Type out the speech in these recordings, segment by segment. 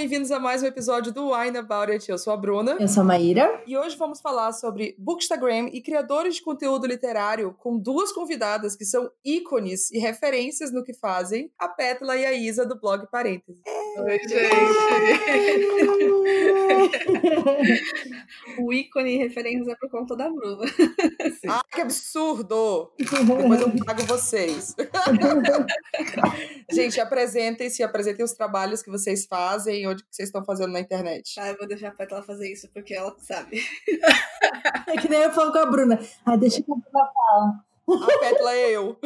bem-vindos a mais um episódio do Wine About It. Eu sou a Bruna. Eu sou a Maíra. E hoje vamos falar sobre Bookstagram e criadores de conteúdo literário com duas convidadas que são ícones e referências no que fazem, a Pétala e a Isa do blog Parênteses. Oi, gente! o ícone e referências é por conta da Bruna. Ah, que absurdo! Depois eu pago vocês. gente, apresentem-se, apresentem os trabalhos que vocês fazem, onde que vocês estão fazendo na internet. Ah, eu vou deixar a Pétala fazer isso, porque ela sabe. É que nem eu falo com a Bruna. Ah, deixa que a Bruna fala. A Pétala é eu.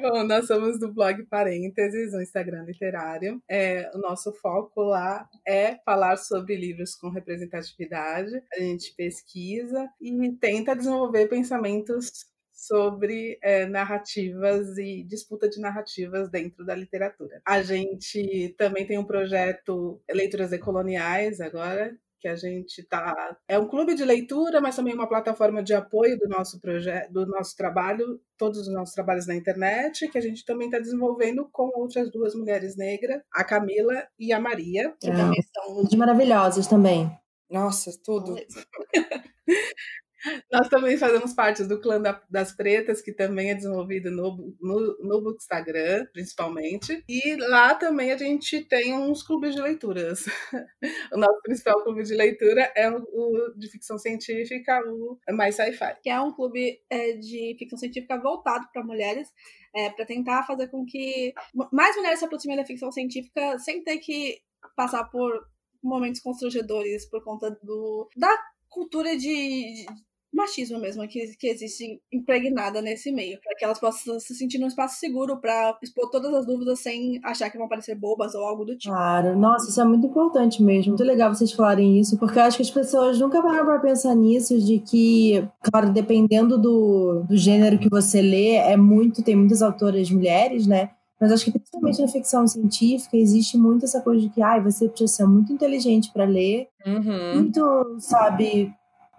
Bom, nós somos do blog Parênteses, um Instagram literário. É, o nosso foco lá é falar sobre livros com representatividade. A gente pesquisa e tenta desenvolver pensamentos sobre é, narrativas e disputa de narrativas dentro da literatura. A gente também tem um projeto Leituras Decoloniais agora, que a gente tá é um clube de leitura, mas também uma plataforma de apoio do nosso projeto, do nosso trabalho, todos os nossos trabalhos na internet, que a gente também está desenvolvendo com outras duas mulheres negras, a Camila e a Maria, que é, também são maravilhosas também. Nossa, tudo. Nós também fazemos parte do clã das pretas, que também é desenvolvido no, no, no Bookstagram, principalmente. E lá também a gente tem uns clubes de leituras. O nosso principal clube de leitura é o, o de ficção científica, o Mais Sci-Fi. Que é um clube é, de ficção científica voltado para mulheres, é, para tentar fazer com que mais mulheres se aproximem da ficção científica sem ter que passar por momentos constrangedores por conta do da cultura de, machismo mesmo que, que existe impregnada nesse meio, para que elas possam se sentir num espaço seguro para expor todas as dúvidas sem achar que vão parecer bobas ou algo do tipo. Claro, nossa, isso é muito importante mesmo. Muito legal vocês falarem isso, porque eu acho que as pessoas nunca param para pensar nisso, de que, claro, dependendo do, do gênero que você lê, é muito, tem muitas autoras mulheres, né? Mas acho que principalmente na ficção científica existe muito essa coisa de que ai, você precisa ser muito inteligente para ler, uhum. muito, sabe,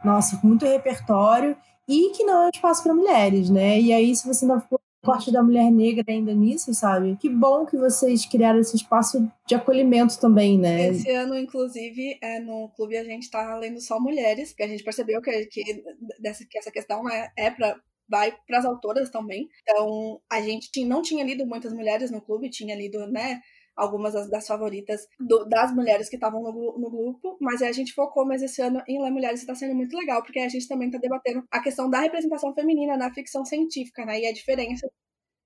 nossa, com muito repertório, e que não é um espaço para mulheres, né? E aí, se você não for parte da mulher negra ainda nisso, sabe? Que bom que vocês criaram esse espaço de acolhimento também, né? Esse ano, inclusive, é, no clube a gente tá lendo só mulheres, que a gente percebeu que, que, dessa, que essa questão né, é para vai para as autoras também. Então, a gente tinha, não tinha lido muitas mulheres no clube, tinha lido, né, algumas das, das favoritas do, das mulheres que estavam no, no, grupo, mas a gente focou mais esse ano em ler mulheres e está sendo muito legal, porque a gente também está debatendo a questão da representação feminina na ficção científica, né, e a diferença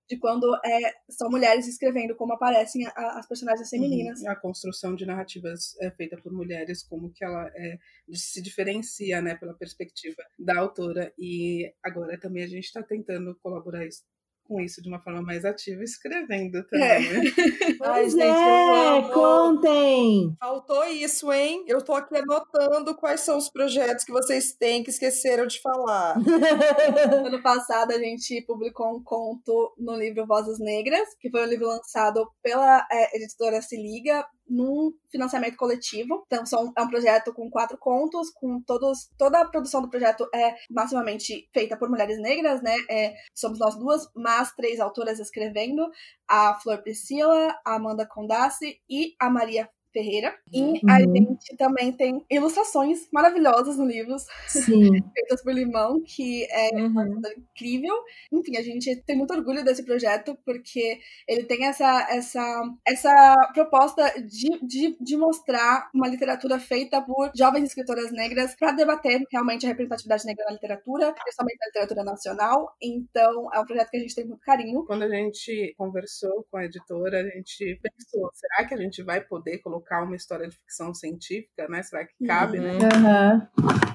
de quando é, são mulheres escrevendo como aparecem a, as personagens femininas. Uhum. A construção de narrativas é feita por mulheres, como que ela é, se diferencia né, pela perspectiva da autora. E agora também a gente está tentando colaborar isso com isso de uma forma mais ativa, escrevendo também. É. Né? Ai, gente, é, contem! Faltou isso, hein? Eu tô aqui anotando quais são os projetos que vocês têm que esqueceram de falar. ano passado a gente publicou um conto no livro Vozes Negras, que foi um livro lançado pela é, editora Se Liga, num financiamento coletivo. Então, são, é um projeto com quatro contos, com todos. Toda a produção do projeto é maximamente feita por mulheres negras, né? É, somos nós duas, mas três autoras escrevendo: a Flor Priscila, a Amanda Condassi e a Maria Ferreira. E uhum. a gente também tem ilustrações maravilhosas no livro, feitas por Limão, que é uhum. incrível. Enfim, a gente tem muito orgulho desse projeto, porque ele tem essa, essa, essa proposta de, de, de mostrar uma literatura feita por jovens escritoras negras para debater realmente a representatividade negra na literatura, principalmente na literatura nacional. Então, é um projeto que a gente tem muito carinho. Quando a gente conversou com a editora, a gente pensou, será que a gente vai poder colocar colocar uma história de ficção científica, né? Será que cabe, né? uhum. né?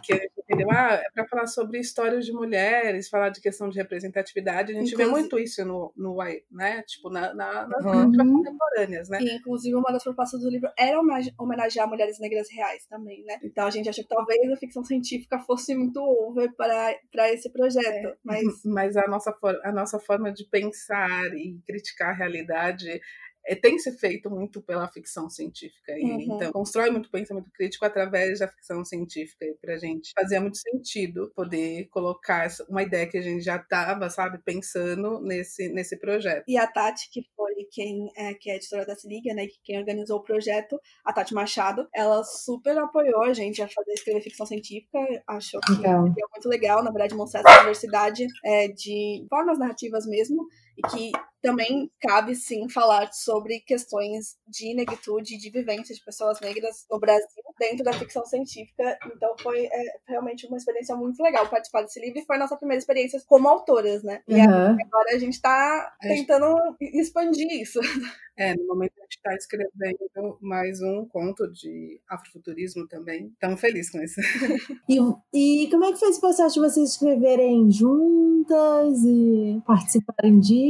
Que a gente entendeu, ah, é para falar sobre histórias de mulheres, falar de questão de representatividade. A gente inclusive... vê muito isso no, no né? Tipo, na, na, nas uhum. contemporâneas, né? Inclusive, uma das propostas do livro era homenagear mulheres negras reais também, né? Então a gente achou que talvez a ficção científica fosse muito over para, para esse projeto. É. Mas... mas a nossa, a nossa forma de pensar e criticar a realidade é, tem se feito muito pela ficção científica. E, uhum. Então, constrói muito pensamento crítico através da ficção científica. E pra gente fazia muito sentido poder colocar uma ideia que a gente já estava, sabe, pensando nesse, nesse projeto. E a Tati, que foi quem é, que é editora da Se Liga, né, que quem organizou o projeto, a Tati Machado, ela super apoiou a gente a fazer escrever ficção científica, achou que é muito legal, na verdade, mostrar essa diversidade é, de formas narrativas mesmo, e que também cabe sim falar sobre questões de negritude, de vivência de pessoas negras no Brasil dentro da ficção científica. Então foi é, realmente uma experiência muito legal participar desse livro e foi a nossa primeira experiência como autoras, né? E uhum. agora a gente está tentando expandir isso. É, no momento a gente está escrevendo mais um conto de afrofuturismo também. Estamos felizes com isso. E, e como é que foi esse processo de vocês escreverem juntas e participarem disso?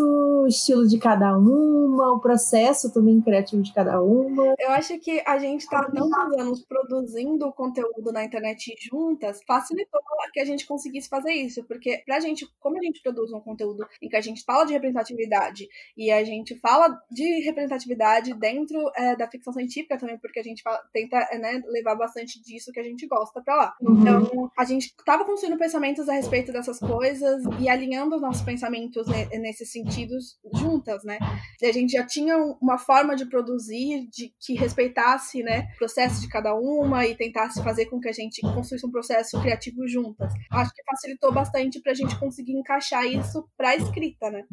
O estilo de cada uma, o processo também criativo de cada uma? Eu acho que a gente está tantos anos produzindo conteúdo na internet juntas, facilitou que a gente conseguisse fazer isso, porque pra gente, como a gente produz um conteúdo em que a gente fala de representatividade e a gente fala de representatividade dentro é, da ficção científica também, porque a gente fala, tenta né, levar bastante disso que a gente gosta pra lá. Uhum. Então, a gente tava construindo pensamentos a respeito dessas coisas e alinhando os nossos pensamentos nesses sentidos juntas, né? E a gente já tinha uma forma de produzir de que respeitasse, né, o processo de cada uma e tentasse fazer com que a gente construísse um processo criativo juntas. Acho que facilitou bastante pra gente conseguir encaixar isso pra escrita, né?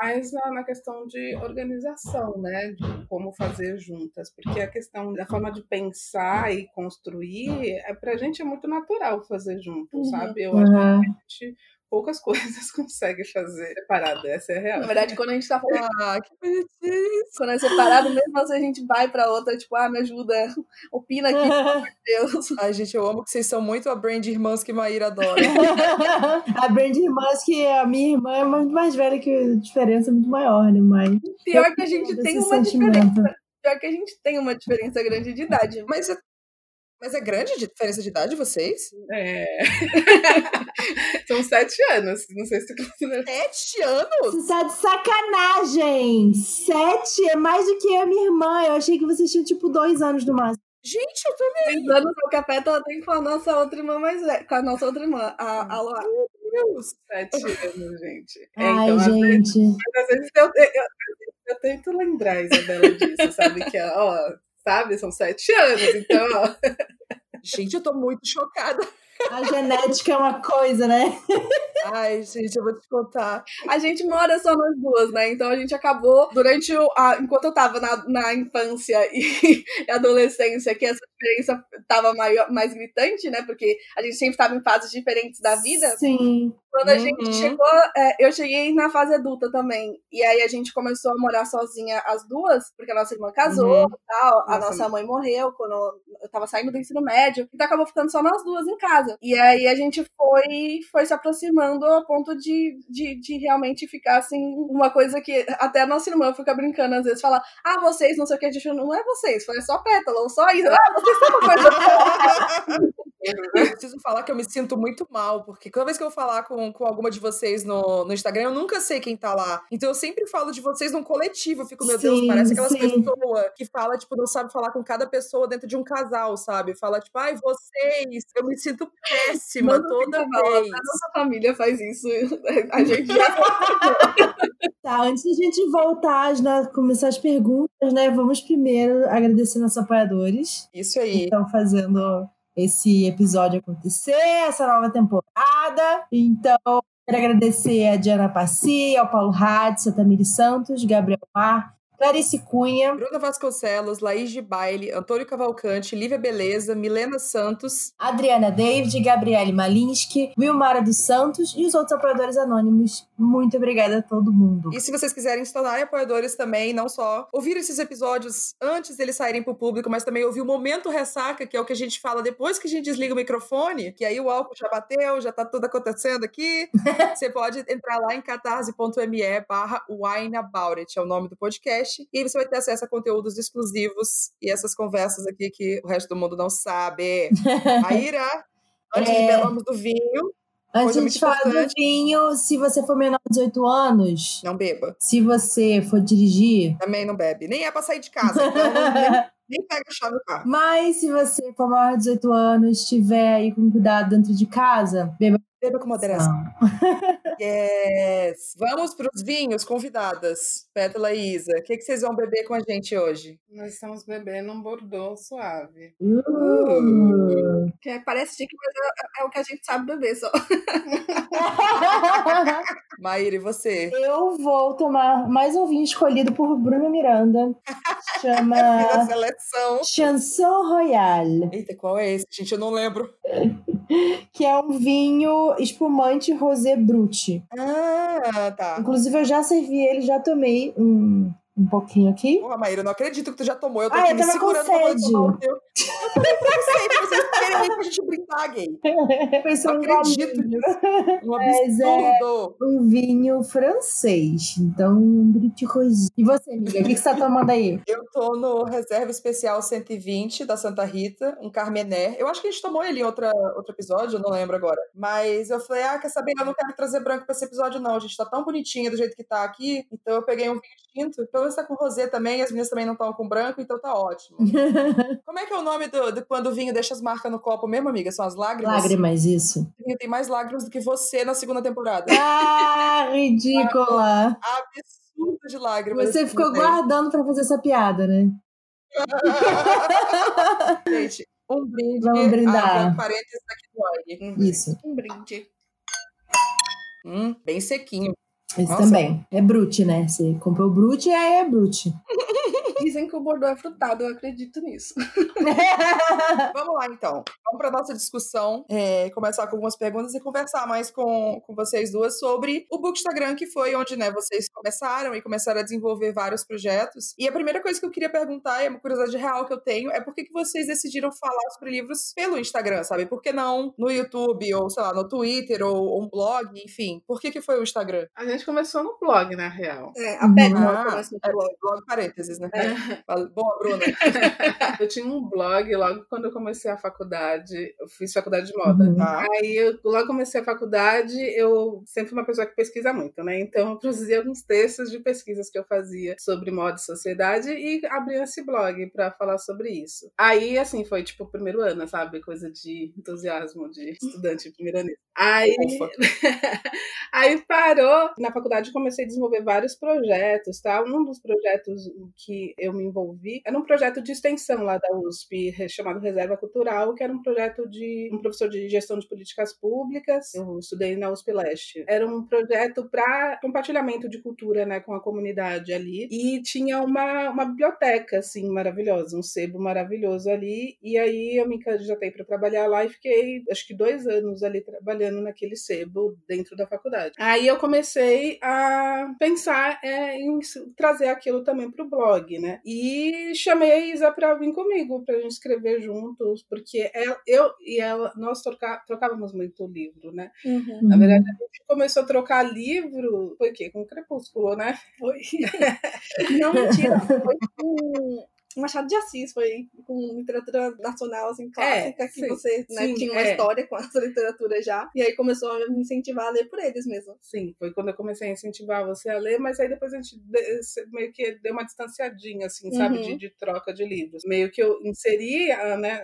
Mais na, na questão de organização né, de como fazer juntas, porque a questão da forma de pensar e construir, é, pra gente é muito natural fazer junto, uhum. sabe? Eu uhum. acho que a gente poucas coisas consegue fazer separado, essa é a real. Na verdade, quando a gente tá falando, ah, que bonitinho. Quando é separado, mesmo assim a gente vai pra outra, tipo, ah, me ajuda, opina aqui, pelo amor de Deus. Ai, gente, eu amo que vocês são muito a brand irmãs que Maíra adora. a brand irmãs que a minha irmã é muito mais velha que a diferença é muito maior, né, mas... Pior que a gente tem uma sentimento. diferença. Pior que a gente tem uma diferença grande de idade. Mas mas é grande a diferença de idade de vocês? É. São sete anos. Não sei se tu considera. Sete anos? Você tá de sacanagem! Sete é mais do que a minha irmã. Eu achei que vocês tinham tipo dois anos no máximo. Gente, eu também. Dois anos o café ela tem com a nossa outra irmã mais velha. Com a nossa outra irmã, a, a Loa. Meu Deus! Sete anos, gente. É, Ai, então, gente. Às vezes, às vezes eu, eu, eu, eu, tento lembrar, Isabela, disso, sabe? Que, ó, sabe? São sete anos, então. Gente, eu tô muito chocada. A genética é uma coisa, né? Ai, gente, eu vou te contar. A gente mora só nós duas, né? Então a gente acabou, durante o. A, enquanto eu tava na, na infância e adolescência, que essa diferença tava maior, mais gritante, né? Porque a gente sempre tava em fases diferentes da vida. Sim. Quando a uhum. gente chegou, é, eu cheguei na fase adulta também. E aí a gente começou a morar sozinha as duas, porque a nossa irmã casou uhum. tal. A nossa, nossa mãe morreu quando eu tava saindo do ensino médio. Então acabou ficando só nós duas em casa. E aí a gente foi, foi se aproximando a ponto de, de, de realmente ficar assim, uma coisa que até a nossa irmã fica brincando às vezes, falar, ah, vocês, não sei o que, a gente não é vocês, foi só pétala, ou só isso. Ah, vocês são uma coisa. Eu preciso falar que eu me sinto muito mal, porque toda vez que eu falar com, com alguma de vocês no, no Instagram, eu nunca sei quem tá lá. Então eu sempre falo de vocês num coletivo. Eu fico, meu sim, Deus, parece aquelas pessoas que fala, tipo, não sabe falar com cada pessoa dentro de um casal, sabe? Fala, tipo, ai, vocês. Eu me sinto péssima Mano, toda vez. A nossa família faz isso. A gente já. tá, antes da gente voltar, né, começar as perguntas, né? Vamos primeiro agradecer nossos apoiadores. Isso aí. estão fazendo esse episódio acontecer, essa nova temporada. Então, quero agradecer a Diana Passi, ao Paulo Hatz, a Tamiri Santos, Gabriel Mar, Clarice Cunha, Bruna Vasconcelos, Laís de Baile, Antônio Cavalcante, Lívia Beleza, Milena Santos, Adriana David, Gabriele Malinsky, Wilmara dos Santos e os outros apoiadores anônimos. Muito obrigada a todo mundo. E se vocês quiserem se tornarem apoiadores também, não só ouvir esses episódios antes deles saírem para o público, mas também ouvir o momento ressaca, que é o que a gente fala depois que a gente desliga o microfone, que aí o álcool já bateu, já tá tudo acontecendo aqui. Você pode entrar lá em catarse.me barra wineaboutit, é o nome do podcast podcast. E aí você vai ter acesso a conteúdos exclusivos e essas conversas aqui que o resto do mundo não sabe. Aira, antes é... de falarmos do vinho, Antes de falar do vinho, se você for menor de 18 anos, Não beba. se você for dirigir. Também não bebe. Nem é pra sair de casa, então não, nem, nem pega a chave do carro. Mas se você for maior de 18 anos, estiver aí com cuidado dentro de casa, beba. Beba com moderação. Yes! Vamos pros vinhos, convidadas. Pétala e Isa. O que, que vocês vão beber com a gente hoje? Nós estamos bebendo um Bordeaux suave. Uh. Que é- parece chique, mas é, é o que a gente sabe beber só. Maíra, e você? Eu vou tomar mais um vinho escolhido por Bruna Miranda. Fiz a Chama seleção. Chanson Royale, Eita, qual é esse? Gente, eu não lembro. que é um vinho espumante rosé brut. Ah, tá. Inclusive, eu já servi ele, já tomei um, um pouquinho aqui. Porra, Maíra, eu não acredito que tu já tomou. Eu tô Ah, aqui eu me segurando pra tomar o teu. Eu também tô com sede, esperei aí pra gente brindar, gay. Pensou Não acredito nisso. Um Mas é- absurdo. Um vinho francês. Então, um rosé. E você, amiga? O que, que você tá tomando aí? Eu tô no Reserva Especial 120 da Santa Rita, um Carmené. Eu acho que a gente tomou ele em outra, outro episódio, eu não lembro agora. Mas eu falei, ah, quer saber? Eu não quero trazer branco pra esse episódio, não. A gente tá tão bonitinha do jeito que tá aqui. Então eu peguei um vinho tinto. Pelo menos tá com rosé também, as minhas também não estão com branco, então tá ótimo. Como é que é o nome do, de quando o vinho deixa as marcas no copo mesmo, amiga? São as lágrimas? Lágrimas, isso. Tem mais lágrimas do que você na segunda temporada. Ah, ridícula. Absurdo de lágrimas. Você ficou guardando pra fazer essa piada, né? Gente, um brinde. Vamos brindar. Parênteses aqui do. Isso. Um brinde. Hum, bem sequinho. Esse Nossa. também. É brute, né? Você comprou o brute e aí é brute. Dizem que o Bordeaux é frutado, eu acredito nisso. Vamos lá, então. Vamos para nossa discussão. é, começar com algumas perguntas e conversar mais com, com vocês duas sobre o Bookstagram, que foi onde né, vocês começaram e começaram a desenvolver vários projetos. E a primeira coisa que eu queria perguntar, e é uma curiosidade real que eu tenho, é por que, que vocês decidiram falar sobre livros pelo Instagram, sabe? Por que não no YouTube, ou sei lá, no Twitter, ou, ou um blog, enfim? Por que, que foi o Instagram? A gente começou no blog, na real. É, a Pétala Ah, começa no é, blog. blog parênteses, né? Fala- Boa, Bruna. eu tinha um blog logo quando eu comecei a faculdade. Eu fiz faculdade de moda. Uhum. Tá. Aí, eu, logo comecei a faculdade, eu sempre fui uma pessoa que pesquisa muito, né? Então, eu produzia alguns textos de pesquisas que eu fazia sobre moda e sociedade e abri esse blog para falar sobre isso. Aí, assim, foi tipo o primeiro ano, sabe? Coisa de entusiasmo de estudante de primeiro ano. Aí, aí parou. Na faculdade comecei a desenvolver vários projetos, tá? Um dos projetos que eu me envolvi era um projeto de extensão lá da USP, chamado Reserva Cultural, que era um projeto de um professor de gestão de políticas públicas. Eu estudei na USP Leste. Era um projeto para compartilhamento de cultura, né, com a comunidade ali. E tinha uma, uma biblioteca, assim, maravilhosa, um sebo maravilhoso ali. E aí eu me candidatei para trabalhar lá e fiquei, acho que dois anos ali trabalhando naquele sebo dentro da faculdade. Aí eu comecei a pensar é, em trazer aquilo também para o blog, né? E chamei a Isa para vir comigo, para a gente escrever juntos, porque ela- eu e ela, nós troca, trocávamos muito livro, né? Uhum. Na verdade, a gente começou a trocar livro, foi o quê? Com Crepúsculo, né? Foi. Não, mentira. Foi com Machado de Assis, foi com literatura nacional, assim, clássica, que sim, você né, sim, tinha uma é. história com essa literatura já. E aí começou a me incentivar a ler por eles mesmo. Sim, foi quando eu comecei a incentivar você a ler, mas aí depois a gente meio que deu uma distanciadinha, assim, sabe, Uhum. de, de troca de livros. Meio que eu inseri, né,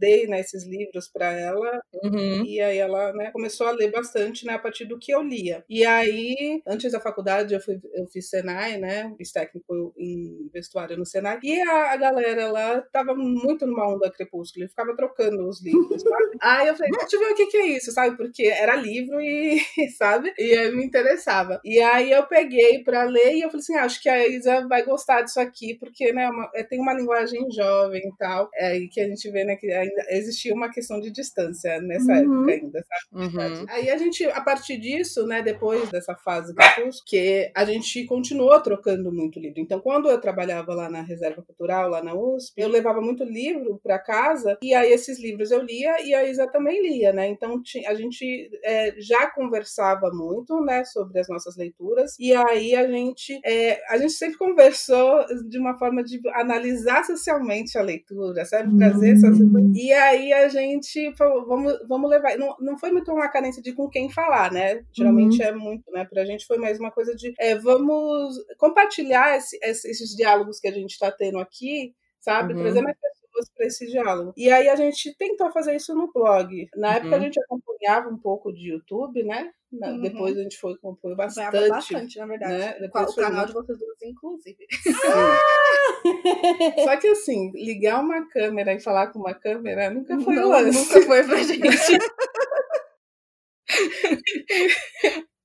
dei né, esses livros para ela, Uhum. e aí ela né, começou a ler bastante né, a partir do que eu lia. E aí, antes da faculdade, eu, fui, eu fiz Senai, né? Fiz técnico em vestuário no Senai. E a, a galera lá tava muito numa onda crepúsculo, e ficava trocando os livros, sabe? aí eu falei, deixa eu ver o que, que é isso, sabe? Porque era livro e, sabe? E aí me interessava. E aí eu peguei pra ler e eu falei assim, ah, acho que a Isa vai gostar disso aqui, porque né, uma- é, tem uma linguagem jovem e tal, é, e que a gente vê né, que ainda existia uma questão de distância nessa Uhum. época ainda, sabe? Uhum. Aí a gente, a partir disso, né, depois dessa fase do curso, que a gente continuou trocando muito livro. Então, quando eu trabalhava lá na Reserva Cultural, lá na USP, eu levava muito livro para casa e aí esses livros eu lia e a Isa também lia, né? Então a gente é, já conversava muito, né, sobre as nossas leituras e aí a gente é, a gente sempre conversou de uma forma de analisar socialmente a leitura, sabe? Trazer essas uhum. e aí a gente falou, vamos vamos levar não, não foi muito uma carência de com quem falar, né? Geralmente uhum. é muito, né? Pra gente foi mais uma coisa de é, vamos compartilhar esse, esses diálogos que a gente está tendo aqui, sabe? Uhum. Trazer mais pessoas para esse diálogo. E aí a gente tentou fazer isso no blog. Na época a uhum. gente acompanhava um pouco de YouTube, né? Uhum. Depois a gente foi acompanhou bastante. bastante, na verdade. Né? Depois o canal muito... de vocês duas, inclusive. Só que assim, ligar uma câmera e falar com uma câmera nunca foi Não, Nunca foi pra gente.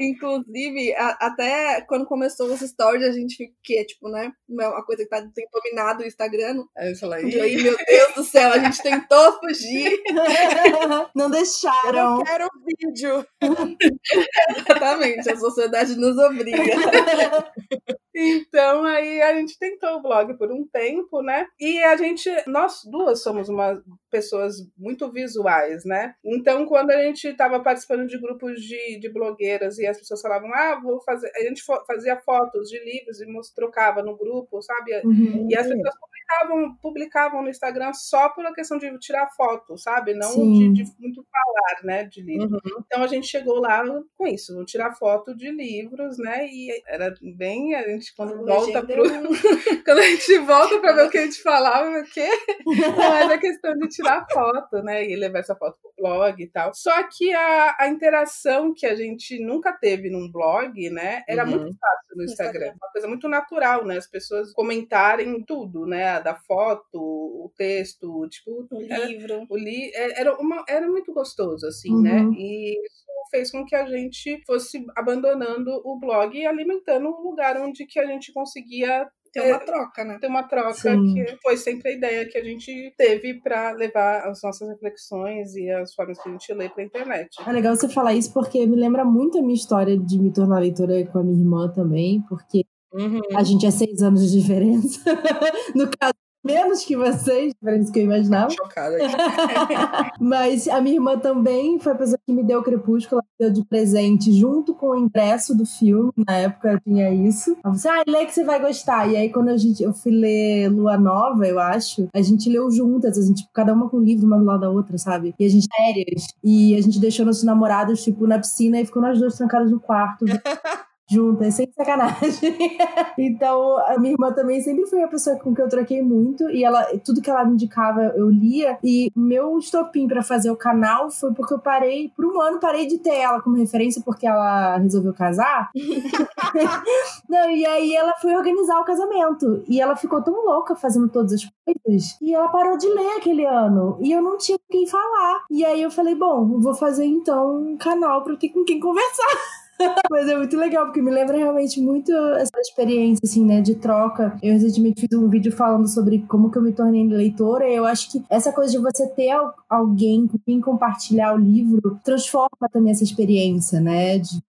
inclusive, a, até quando começou os stories, a gente fica, que é tipo, né? Uma coisa que tá, tem dominado o Instagram. Aí eu falei, e aí, meu Deus do céu, a gente tentou fugir. Não deixaram. Eu não quero vídeo. Exatamente, a sociedade nos obriga. Então aí a gente tentou o blog por um tempo, né? E a gente, nós duas somos uma pessoas muito visuais, né? Então quando a gente estava participando de grupos de, de blogueiras e as pessoas falavam, ah, vou fazer, a gente fazia fotos de livros e trocava no grupo, sabe? Uhum. E as pessoas publicavam, publicavam no Instagram só uma questão de tirar foto, sabe? Não de, de, muito falar, né? De livro. Uhum. Então a gente chegou lá com isso, tirar foto de livros, né? E era bem a gente gente quando volta pro. quando a gente volta para ver o que a gente falava, o quê? Mas a questão de tirar foto, né? E levar essa foto pro blog e tal. Só que a, a interação que a gente nunca teve num blog, né? Era uhum. muito fácil no Instagram. Instagram. Uma coisa muito natural, né? As pessoas comentarem tudo, né? Da foto, o texto, tipo. O livro. O li é, era, uma, era muito gostoso, assim, né? uhum. né? E fez com que a gente fosse abandonando o blog e alimentando um lugar onde que a gente conseguia ter uma troca, né? Ter uma troca Sim. que foi sempre a ideia que a gente teve para levar as nossas reflexões e as formas que a gente lê para a internet. É legal você falar isso porque me lembra muito a minha história de me tornar leitora com a minha irmã também, porque Uhum. A gente é seis anos de diferença. no caso, menos que vocês, diferente do que eu imaginava. Chocada. Mas a minha irmã também foi a pessoa que me deu o Crepúsculo, ela me deu de presente junto com o ingresso do filme. Na época eu tinha isso. Ela falou assim: ah, lê que você vai gostar. E aí, quando a gente, eu fui ler Lua Nova, eu acho, a gente leu juntas, a gente, cada uma com um livro, uma do lado da outra, sabe? E a gente férias. E a gente deixou nossos namorados, tipo, na piscina e ficou nós dois trancados no quarto juntas, sem sacanagem. então, a minha irmã também sempre foi a pessoa com que eu troquei muito e ela tudo que ela me indicava eu lia e meu estopim para fazer o canal foi porque eu parei, por um ano parei de ter ela como referência porque ela resolveu casar. Não, e aí ela foi organizar o casamento e ela ficou tão louca fazendo todas as coisas e ela parou de ler aquele ano e eu não tinha com quem falar. E aí eu falei, bom, vou fazer então um canal para ter com quem conversar. Mas é muito legal, porque me lembra realmente muito essa experiência, assim, né, de troca. Eu recentemente fiz um vídeo falando sobre como que eu me tornei leitora, e eu acho que essa coisa de você ter alguém com quem compartilhar o livro transforma também essa experiência, né, de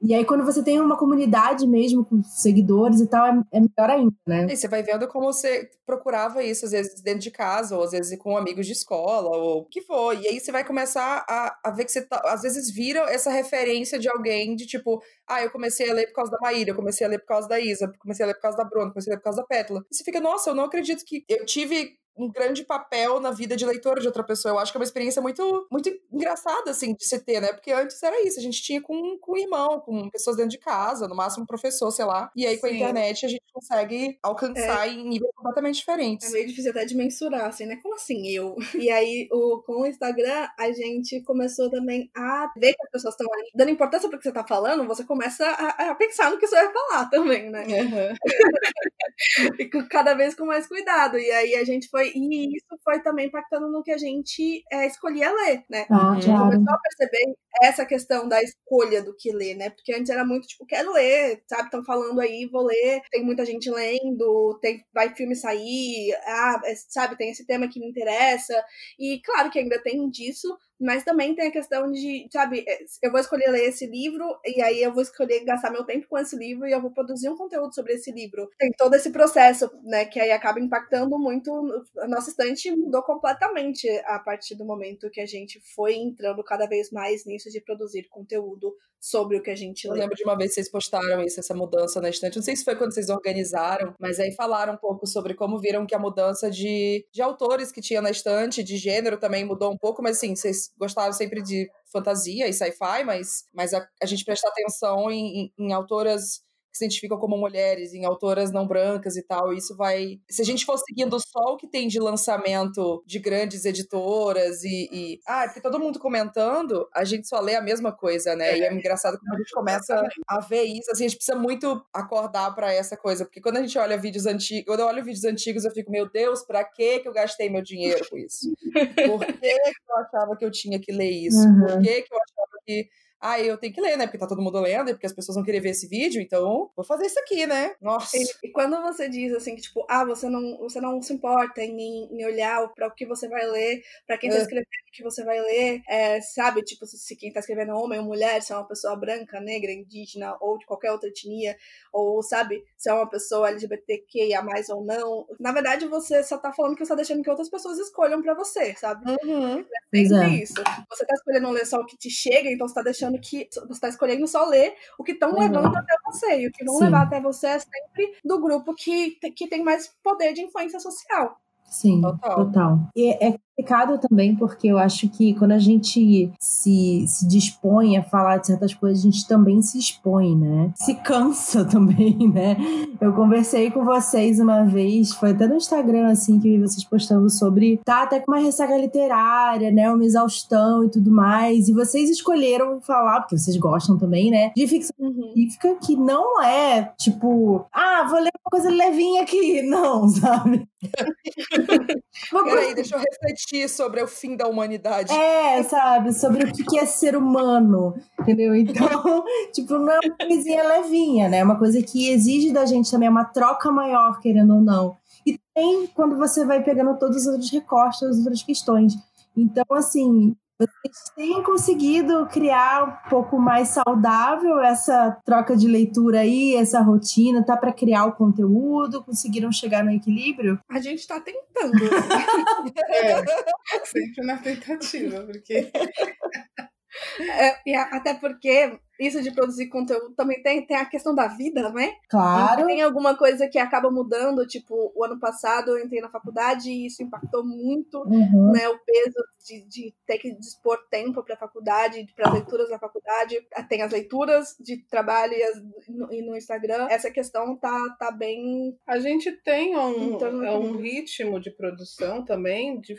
e aí, quando você tem uma comunidade mesmo, com seguidores e tal, é, é, melhor ainda, né? E você vai vendo como você procurava isso, às vezes dentro de casa, ou às vezes com amigos de escola, ou o que for. E aí você vai começar a, a ver que você tá, às vezes vira essa referência de alguém de tipo, ah, eu comecei a ler por causa da Maíra, eu comecei a ler por causa da Isa, comecei a ler por causa da Bruna, comecei a ler por causa da Pétala. E você fica, nossa, eu não acredito que eu tive um grande papel na vida de leitora de outra pessoa. Eu acho que é uma experiência muito, muito engraçada, assim, de se ter, né? Porque antes era isso, a gente tinha com, com o irmão, com pessoas dentro de casa, no máximo um professor, sei lá. E aí Sim. com a internet a gente consegue alcançar é. em níveis completamente diferentes. É meio difícil até de mensurar, assim, né? Como assim eu? E aí o, com o Instagram a gente começou também a ver que as pessoas estão ali dando importância pro que você tá falando, você começa a, a pensar no que você vai falar também, né? Uhum. e cada vez com mais cuidado. E aí a gente foi e isso foi também impactando no que a gente é, escolhia ler, né? Ah, a gente claro. começou a perceber essa questão da escolha do que ler, né? Porque antes era muito tipo, quero ler, sabe? Estão falando aí, vou ler, tem muita gente lendo, tem, vai filme sair, ah, é, sabe? Tem esse tema que me interessa. E claro que ainda tem disso, Mas também tem a questão de, sabe, é, eu vou escolher ler esse livro e aí eu vou escolher gastar meu tempo com esse livro e eu vou produzir um conteúdo sobre esse livro. Tem todo esse processo, né, que aí acaba impactando muito. A nossa estante mudou completamente a partir do momento que a gente foi entrando cada vez mais nisso de produzir conteúdo sobre o que a gente lê. Eu lembro de uma vez que vocês postaram isso, essa mudança na estante. Não sei se foi quando vocês organizaram, mas aí falaram um pouco sobre como viram que a mudança de, de autores que tinha na estante, de gênero também mudou um pouco, mas assim, vocês gostaram sempre de fantasia e sci-fi, mas, mas a, a gente presta atenção em, em, em autoras se identificam como mulheres, em autoras não brancas e tal. Isso vai. Se a gente for seguindo só o que tem de lançamento de grandes editoras e. e... Ah, porque todo mundo comentando, a gente só lê a mesma coisa, né? É. E é engraçado como a gente começa a ver isso. Assim, a gente precisa muito acordar para essa coisa, porque quando a gente olha vídeos antigos, quando eu olho vídeos antigos, eu fico, meu Deus, pra que eu gastei meu dinheiro com isso? Por que eu achava que eu tinha que ler isso? Uhum. Por que eu achava que ah, eu tenho que ler, né? Porque tá todo mundo lendo, e porque as pessoas vão querer ver esse vídeo, então vou fazer isso aqui, né? Nossa. E, quando você diz assim que, tipo, ah, você não, você não se importa em, em olhar para o que você vai ler, para quem tá é. escrevendo que você vai ler, é, sabe, tipo, se, quem tá escrevendo é homem ou mulher, se é uma pessoa branca, negra, indígena ou de qualquer outra etnia, ou sabe, se é uma pessoa LGBTQIA mais ou não. Na verdade, você só tá falando que você tá deixando que outras pessoas escolham para você, sabe? Uhum. É sempre isso. Você tá escolhendo ler só o que te chega, então você tá deixando que você está escolhendo só ler o que estão uhum. levando até você. E o que vão Sim. levar até você é sempre do grupo que, que tem mais poder de influência social. Sim, total. total. E é complicado também porque eu acho que quando a gente se, se dispõe a falar de certas coisas, a gente também se expõe, né? Se cansa também, né? Eu conversei com vocês uma vez, foi até no Instagram, assim, que vocês postando sobre tá até com uma ressaca literária, né? Uma exaustão e tudo mais. E vocês escolheram falar, porque vocês gostam também, né? De ficção uhum. científica que não é tipo, ah, vou ler uma coisa levinha aqui. Não, sabe? Peraí, deixa eu refletir sobre o fim da humanidade. É, sabe? Sobre o que é ser humano, entendeu? Então, tipo, não é uma coisinha levinha, né? É uma coisa que exige da gente também uma troca maior, querendo ou não. E tem quando você vai pegando todos os outros recortes, as outras questões. Então, assim, vocês têm conseguido criar um pouco mais saudável essa troca de leitura aí, essa rotina, tá para criar o conteúdo? Conseguiram chegar no equilíbrio? A gente está tentando. é, sempre na tentativa, porque é, e até porque isso de produzir conteúdo também tem, tem a questão da vida, né? Claro. tem alguma coisa que acaba mudando, tipo, o ano passado eu entrei na faculdade e isso impactou muito, uhum. né? O peso de, de ter que dispor tempo para a faculdade, para leituras da faculdade. Tem as leituras de trabalho e, as, no, e no Instagram. Essa questão tá, tá bem. A gente tem um, então, é um ritmo de produção também, de,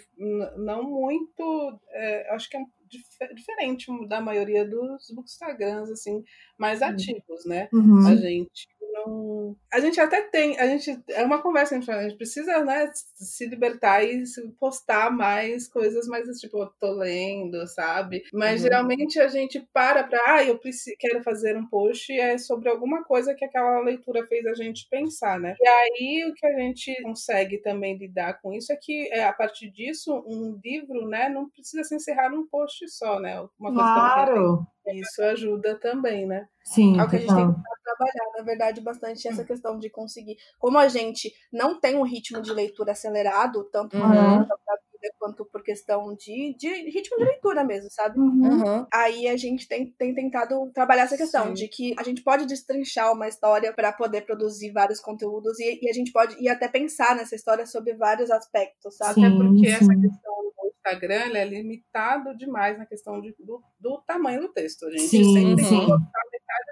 não muito. É, acho que é um dif diferente da maioria dos bookstagrams, assim, mais ativos, né? Uhum. A gente não. A gente até tem, a gente. É uma conversa, a gente, a gente precisa, né, se libertar e postar mais coisas mais tipo, eu tô lendo, sabe? Mas uhum. geralmente a gente para pra, ah, eu preciso, quero fazer um post é sobre alguma coisa que aquela leitura fez a gente pensar, né? E aí o que a gente consegue também lidar com isso é que é, a partir disso, um livro, né, não precisa se encerrar num post só, né? Uma coisa claro. Isso ajuda também, né? Sim. É o que a gente tem que trabalhar, na verdade, bastante essa questão de conseguir. Como a gente não tem um ritmo de leitura acelerado, tanto uhum. Quanto por questão de, de ritmo de leitura mesmo, sabe? Uhum. Aí a gente tem, tem tentado trabalhar essa questão Sim. de que a gente pode destrinchar uma história para poder produzir vários conteúdos e, e, a gente pode ir até pensar nessa história sobre vários aspectos, sabe? Sim, Até porque sim. essa questão Instagram é limitado demais na questão de, do, do, tamanho do texto. A gente sim, sempre sim. tem que botar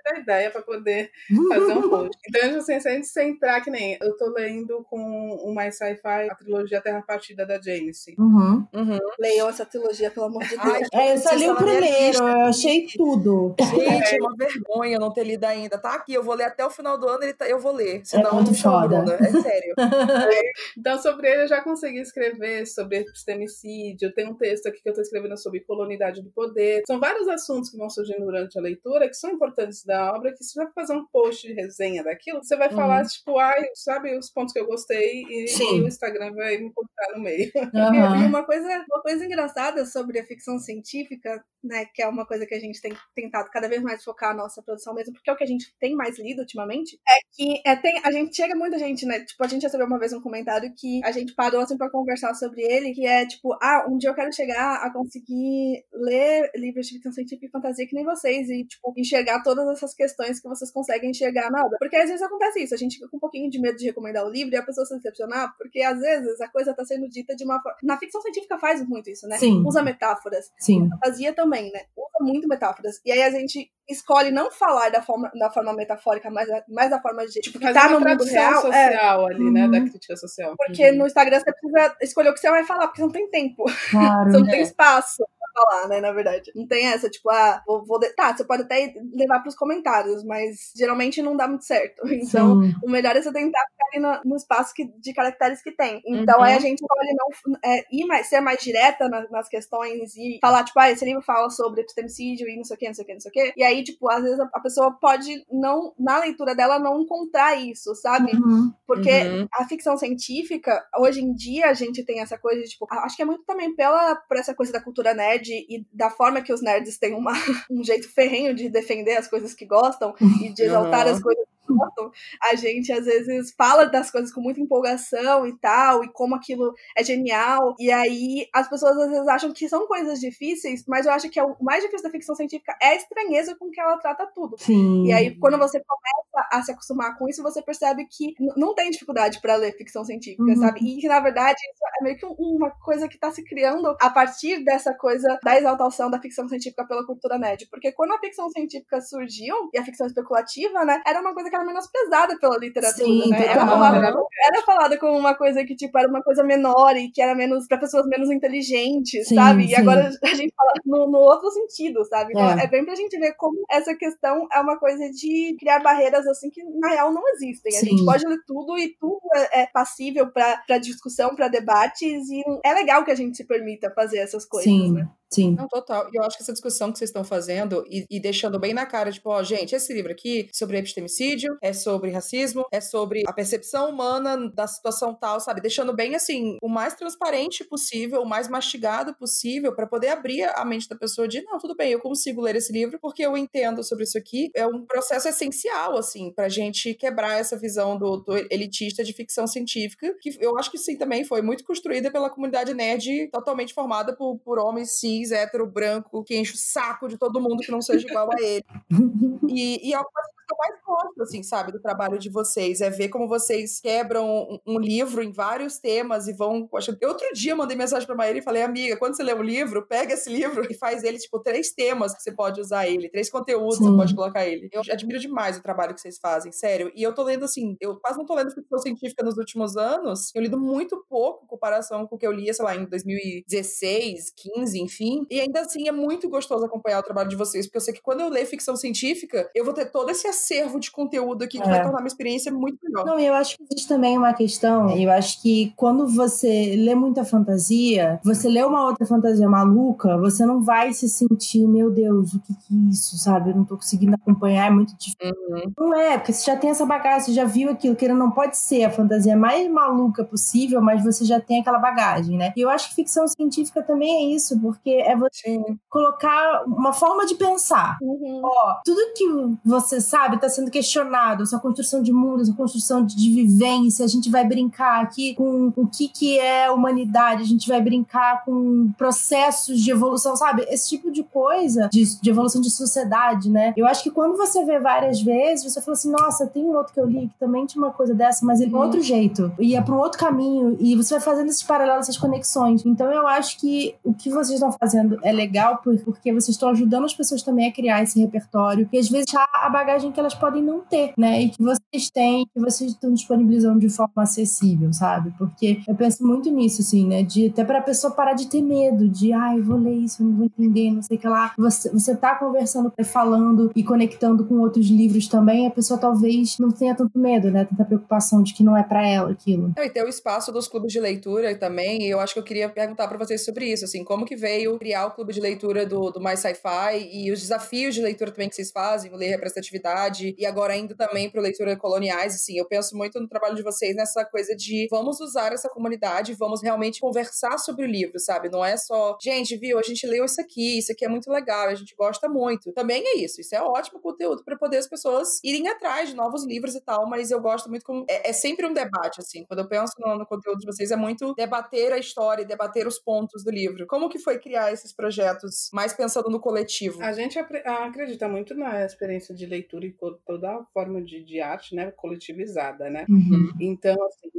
da ideia para poder fazer um post. Então, assim, se a gente centrar, que nem eu tô lendo com o Mais Sci-Fi a trilogia Terra Partida da James. Uhum. Uhum. Leiam essa trilogia, pelo amor de Deus. Ai, é, eu só li o primeiro, eu achei tudo. Gente, é uma vergonha não ter lido ainda. Tá aqui, eu vou ler até o final do ano, ele tá, eu vou ler. É Senão, é muito foda. É sério. é. Então, sobre ele, eu já consegui escrever sobre epistemicídio, eu tenho um texto aqui que eu estou escrevendo sobre colonidade do poder. São vários assuntos que vão surgindo durante a leitura que são importantes antes da obra que você vai fazer um post de resenha daquilo, você vai falar, uhum. tipo, ai, sabe os pontos que eu gostei e, o Instagram vai me colocar no meio. Uhum. e uma coisa, uma coisa engraçada sobre a ficção científica, né, que é uma coisa que a gente tem tentado cada vez mais focar a nossa produção mesmo, porque é o que a gente tem mais lido ultimamente, é que é, tem, a gente chega muita gente, né, tipo, a gente recebeu uma vez um comentário que a gente parou assim pra conversar sobre ele, que é tipo, ah, um dia eu quero chegar a conseguir ler livros de ficção científica e fantasia que nem vocês e, tipo, enxergar todas essas questões que vocês conseguem enxergar na obra. Porque às vezes acontece isso, a gente fica com um pouquinho de medo de recomendar o livro e a pessoa se decepcionar, porque às vezes a coisa tá sendo dita de uma forma. Na ficção científica faz muito isso, né? Sim. Usa metáforas. Sim. Na fantasia também, né? Usa muito metáforas. E aí a gente escolhe não falar da forma, da forma metafórica, mas, mais da forma de tipo, que tá no mundo real. É. social é. ali, né? Uhum. Da crítica social. Porque uhum. no Instagram você precisa escolher o que você vai falar, porque você não tem tempo. Claro, você não tem espaço falar, né, na verdade. Não tem essa, tipo, ah, vou, vou de... tá, você pode até levar pros comentários, mas geralmente não dá muito certo. Então, Sim. o melhor é você tentar ficar ali no, no espaço que, de caracteres que tem. Então, uhum. aí a gente pode não é, ir mais, ser mais direta na, nas questões e falar, tipo, ah, esse livro fala sobre epistemicídio e não sei o que, não sei o que, não sei o que. E aí, tipo, às vezes a, a pessoa pode não, na leitura dela, não encontrar isso, sabe? Uhum. Porque uhum. a ficção científica, hoje em dia, a gente tem essa coisa de, tipo, acho que é muito também pela, por essa coisa da cultura nerd e da forma que os nerds têm uma, um jeito ferrenho de defender as coisas que gostam e de exaltar uhum. as coisas a gente às vezes fala das coisas com muita empolgação e tal, e como aquilo é genial. E aí as pessoas às vezes acham que são coisas difíceis, mas eu acho que é o mais difícil da ficção científica é a estranheza com que ela trata tudo. Sim. E aí quando você começa a se acostumar com isso, você percebe que não tem dificuldade para ler ficção científica, uhum. sabe? E que na verdade isso é meio que uma coisa que tá se criando a partir dessa coisa da exaltação da ficção científica pela cultura nerd. Porque quando a ficção científica surgiu, e a ficção especulativa, né, era uma coisa que era menos pesada pela literatura, Sim, né? Era falada, era falada como uma coisa que, tipo, era uma coisa menor e que era menos para pessoas menos inteligentes, sim, sabe? Sim. E agora a gente fala no, no outro sentido, sabe? Então é. é bem pra gente ver como essa questão é uma coisa de criar barreiras assim que na real não existem. Sim. A gente pode ler tudo e tudo é, é passível para discussão, para debates e é legal que a gente se permita fazer essas coisas, Sim. né? Sim. Não, total. E eu acho que essa discussão que vocês estão fazendo e, e, deixando bem na cara, tipo, ó, gente, esse livro aqui sobre epistemicídio, é sobre racismo, é sobre a percepção humana da situação tal, sabe? Deixando bem, assim, o mais transparente possível, o mais mastigado possível, para poder abrir a mente da pessoa de, não, tudo bem, eu consigo ler esse livro porque eu entendo sobre isso aqui. É um processo essencial, assim, pra gente quebrar essa visão do, do elitista de ficção científica, que eu acho que sim também foi muito construída pela comunidade nerd, totalmente formada por, por homens cis cis, hétero, branco, que enche o saco de todo mundo que não seja igual a ele. E, e é uma coisa que eu mais gosto, assim, sabe, do trabalho de vocês. É ver como vocês quebram um, um livro em vários temas e vão. Poxa, eu outro dia mandei mensagem pra Maíra e falei, amiga, quando você lê um livro, pega esse livro e faz ele, tipo, três temas que você pode usar ele, três conteúdos que você pode colocar ele. Eu admiro demais o trabalho que vocês fazem, sério. E eu tô lendo, assim, eu quase não tô lendo ficção científica nos últimos anos. Eu lido muito pouco em comparação com o que eu lia, sei lá, em 2016, 15, enfim. E ainda assim é muito gostoso acompanhar o trabalho de vocês, porque eu sei que quando eu ler ficção científica, eu vou ter todo esse acervo de conteúdo aqui que é. vai tornar minha experiência muito melhor. Não, eu acho que existe também uma questão, eu acho que quando você lê muita fantasia, você lê uma outra fantasia maluca, você não vai se sentir, meu Deus, o que que é isso, sabe? Eu não tô conseguindo acompanhar, é muito difícil. Uhum. Não é, porque você já tem essa bagagem, você já viu aquilo, que não pode ser a fantasia mais maluca possível, mas você já tem aquela bagagem, né? E eu acho que ficção científica também é isso, porque é você Sim. colocar uma forma de pensar. Uhum. Ó, tudo que você sabe está sendo questionado, sua construção de mundo, sua construção de, de, vivência, a gente vai brincar aqui com o que, que é humanidade, a gente vai brincar com processos de evolução, sabe? Esse tipo de coisa, de, de evolução de sociedade, né? Eu acho que quando você vê várias vezes, você fala assim, nossa, tem um outro que eu li que também tinha uma coisa dessa, mas ele uhum. outro jeito, ia para um outro caminho, e você vai fazendo esses paralelos, essas conexões. Então eu acho que o que vocês estão fazendo é legal porque vocês estão ajudando as pessoas também a criar esse repertório. E às vezes a bagagem que elas podem não ter, né? E que vocês têm, que vocês estão disponibilizando de forma acessível, sabe? Porque eu penso muito nisso, assim, né? De até para a pessoa parar de ter medo, de, ai, ah, vou ler isso, não vou entender, não sei o que lá. Você, você tá conversando, falando e conectando com outros livros também, a pessoa talvez não tenha tanto medo, né? Tanta preocupação de que não é para ela aquilo. e ter o espaço dos clubes de leitura também, eu acho que eu queria perguntar para vocês sobre isso, assim, como que veio criar o clube de leitura do, do Mais Sci-Fi e os desafios de leitura também que vocês fazem, ler representatividade e agora indo também para leitura coloniais, assim, eu penso muito no trabalho de vocês nessa coisa de vamos usar essa comunidade, vamos realmente conversar sobre o livro, sabe? Não é só, gente, viu, a gente leu isso aqui, isso aqui é muito legal, a gente gosta muito. Também é isso, isso é ótimo conteúdo para poder as pessoas irem atrás de novos livros e tal, mas eu gosto muito como é, é sempre um debate, assim, quando eu penso no, no conteúdo de vocês, é muito debater a história, debater os pontos do livro. Como que foi criar esses projetos, mais pensando no coletivo? A gente acredita muito na experiência de leitura e toda a forma de, de arte, né, coletivizada, né? Uhum. Então, assim,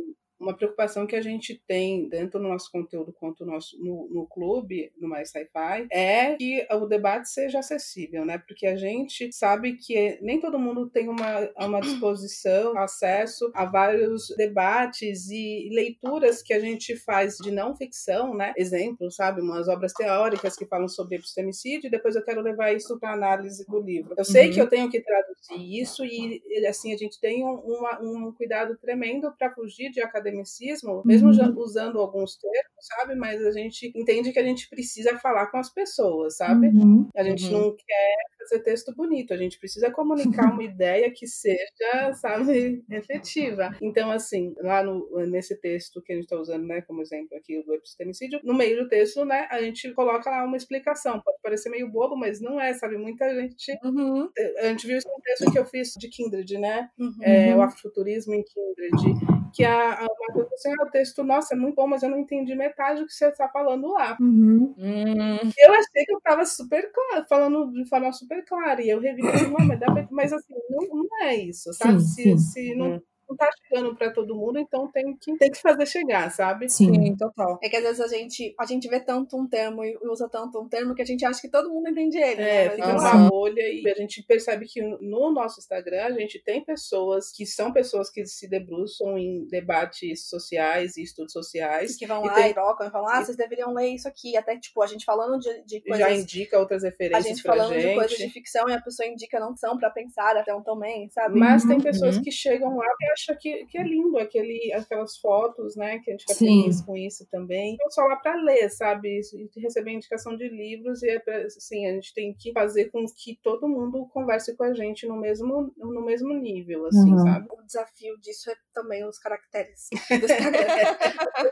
uma preocupação que a gente tem dentro do nosso conteúdo quanto no, nosso, no, no clube, no Mais Sci-Fi, é que o debate seja acessível, né? Porque a gente sabe que nem todo mundo tem uma, uma disposição, acesso a vários debates e leituras que a gente faz de não ficção, né? Exemplo, sabe? Umas obras teóricas que falam sobre epistemicídio e depois eu quero levar isso para análise do livro. Eu sei uhum. que eu tenho que traduzir isso e, assim, a gente tem um, uma, um cuidado tremendo para fugir de academia academicismo, mesmo uhum. usando alguns termos, sabe? Mas a gente entende que a gente precisa falar com as pessoas, sabe? Uhum. A gente uhum. não quer fazer texto bonito, a gente precisa comunicar uma ideia que seja, sabe, efetiva. Então, assim, lá no, nesse texto que a gente está usando, né, como exemplo aqui do epistemicídio, no meio do texto, né, a gente coloca lá uma explicação. Pode parecer meio bobo, mas não é, sabe? Muita gente. Uhum. A gente viu isso no texto que eu fiz de Kindred, né? Uhum. É, o afrofuturismo em Kindred que a, a Matheus assim, ah, o texto, nossa, é muito bom, mas eu não entendi metade do que você está falando lá. Uhum. Hum. Eu achei que eu estava super claro, falando de forma super clara, e eu revi, mas, mas assim, não, não é isso, sabe? Sim, se, sim. se não, hum não tá chegando para todo mundo, então tem que, tem que fazer chegar, sabe? Sim. Sim, total. É que às vezes a gente, a gente vê tanto um termo e usa tanto um termo que a gente acha que todo mundo entende ele. É, né? fica uma bolha e a gente percebe que no nosso Instagram a gente tem pessoas que são pessoas que se debruçam em debates sociais e estudos sociais. Que vão e lá tem... e trocam e falam, ah, vocês deveriam ler isso aqui. Até, tipo, a gente falando de, de coisas... Já indica outras referências A gente falando gente. de coisas de ficção e a pessoa indica não são para pensar até um também, sabe? Mas uhum. tem pessoas uhum. que chegam lá e acha que, que é lindo aquele, aquelas fotos, né? Que a gente fica Sim. feliz com isso também. Não só lá para ler, sabe? E receber indicação de livros e é pra, assim, a gente tem que fazer com que todo mundo converse com a gente no mesmo, no mesmo nível, assim, uhum. sabe? O desafio disso é também os caracteres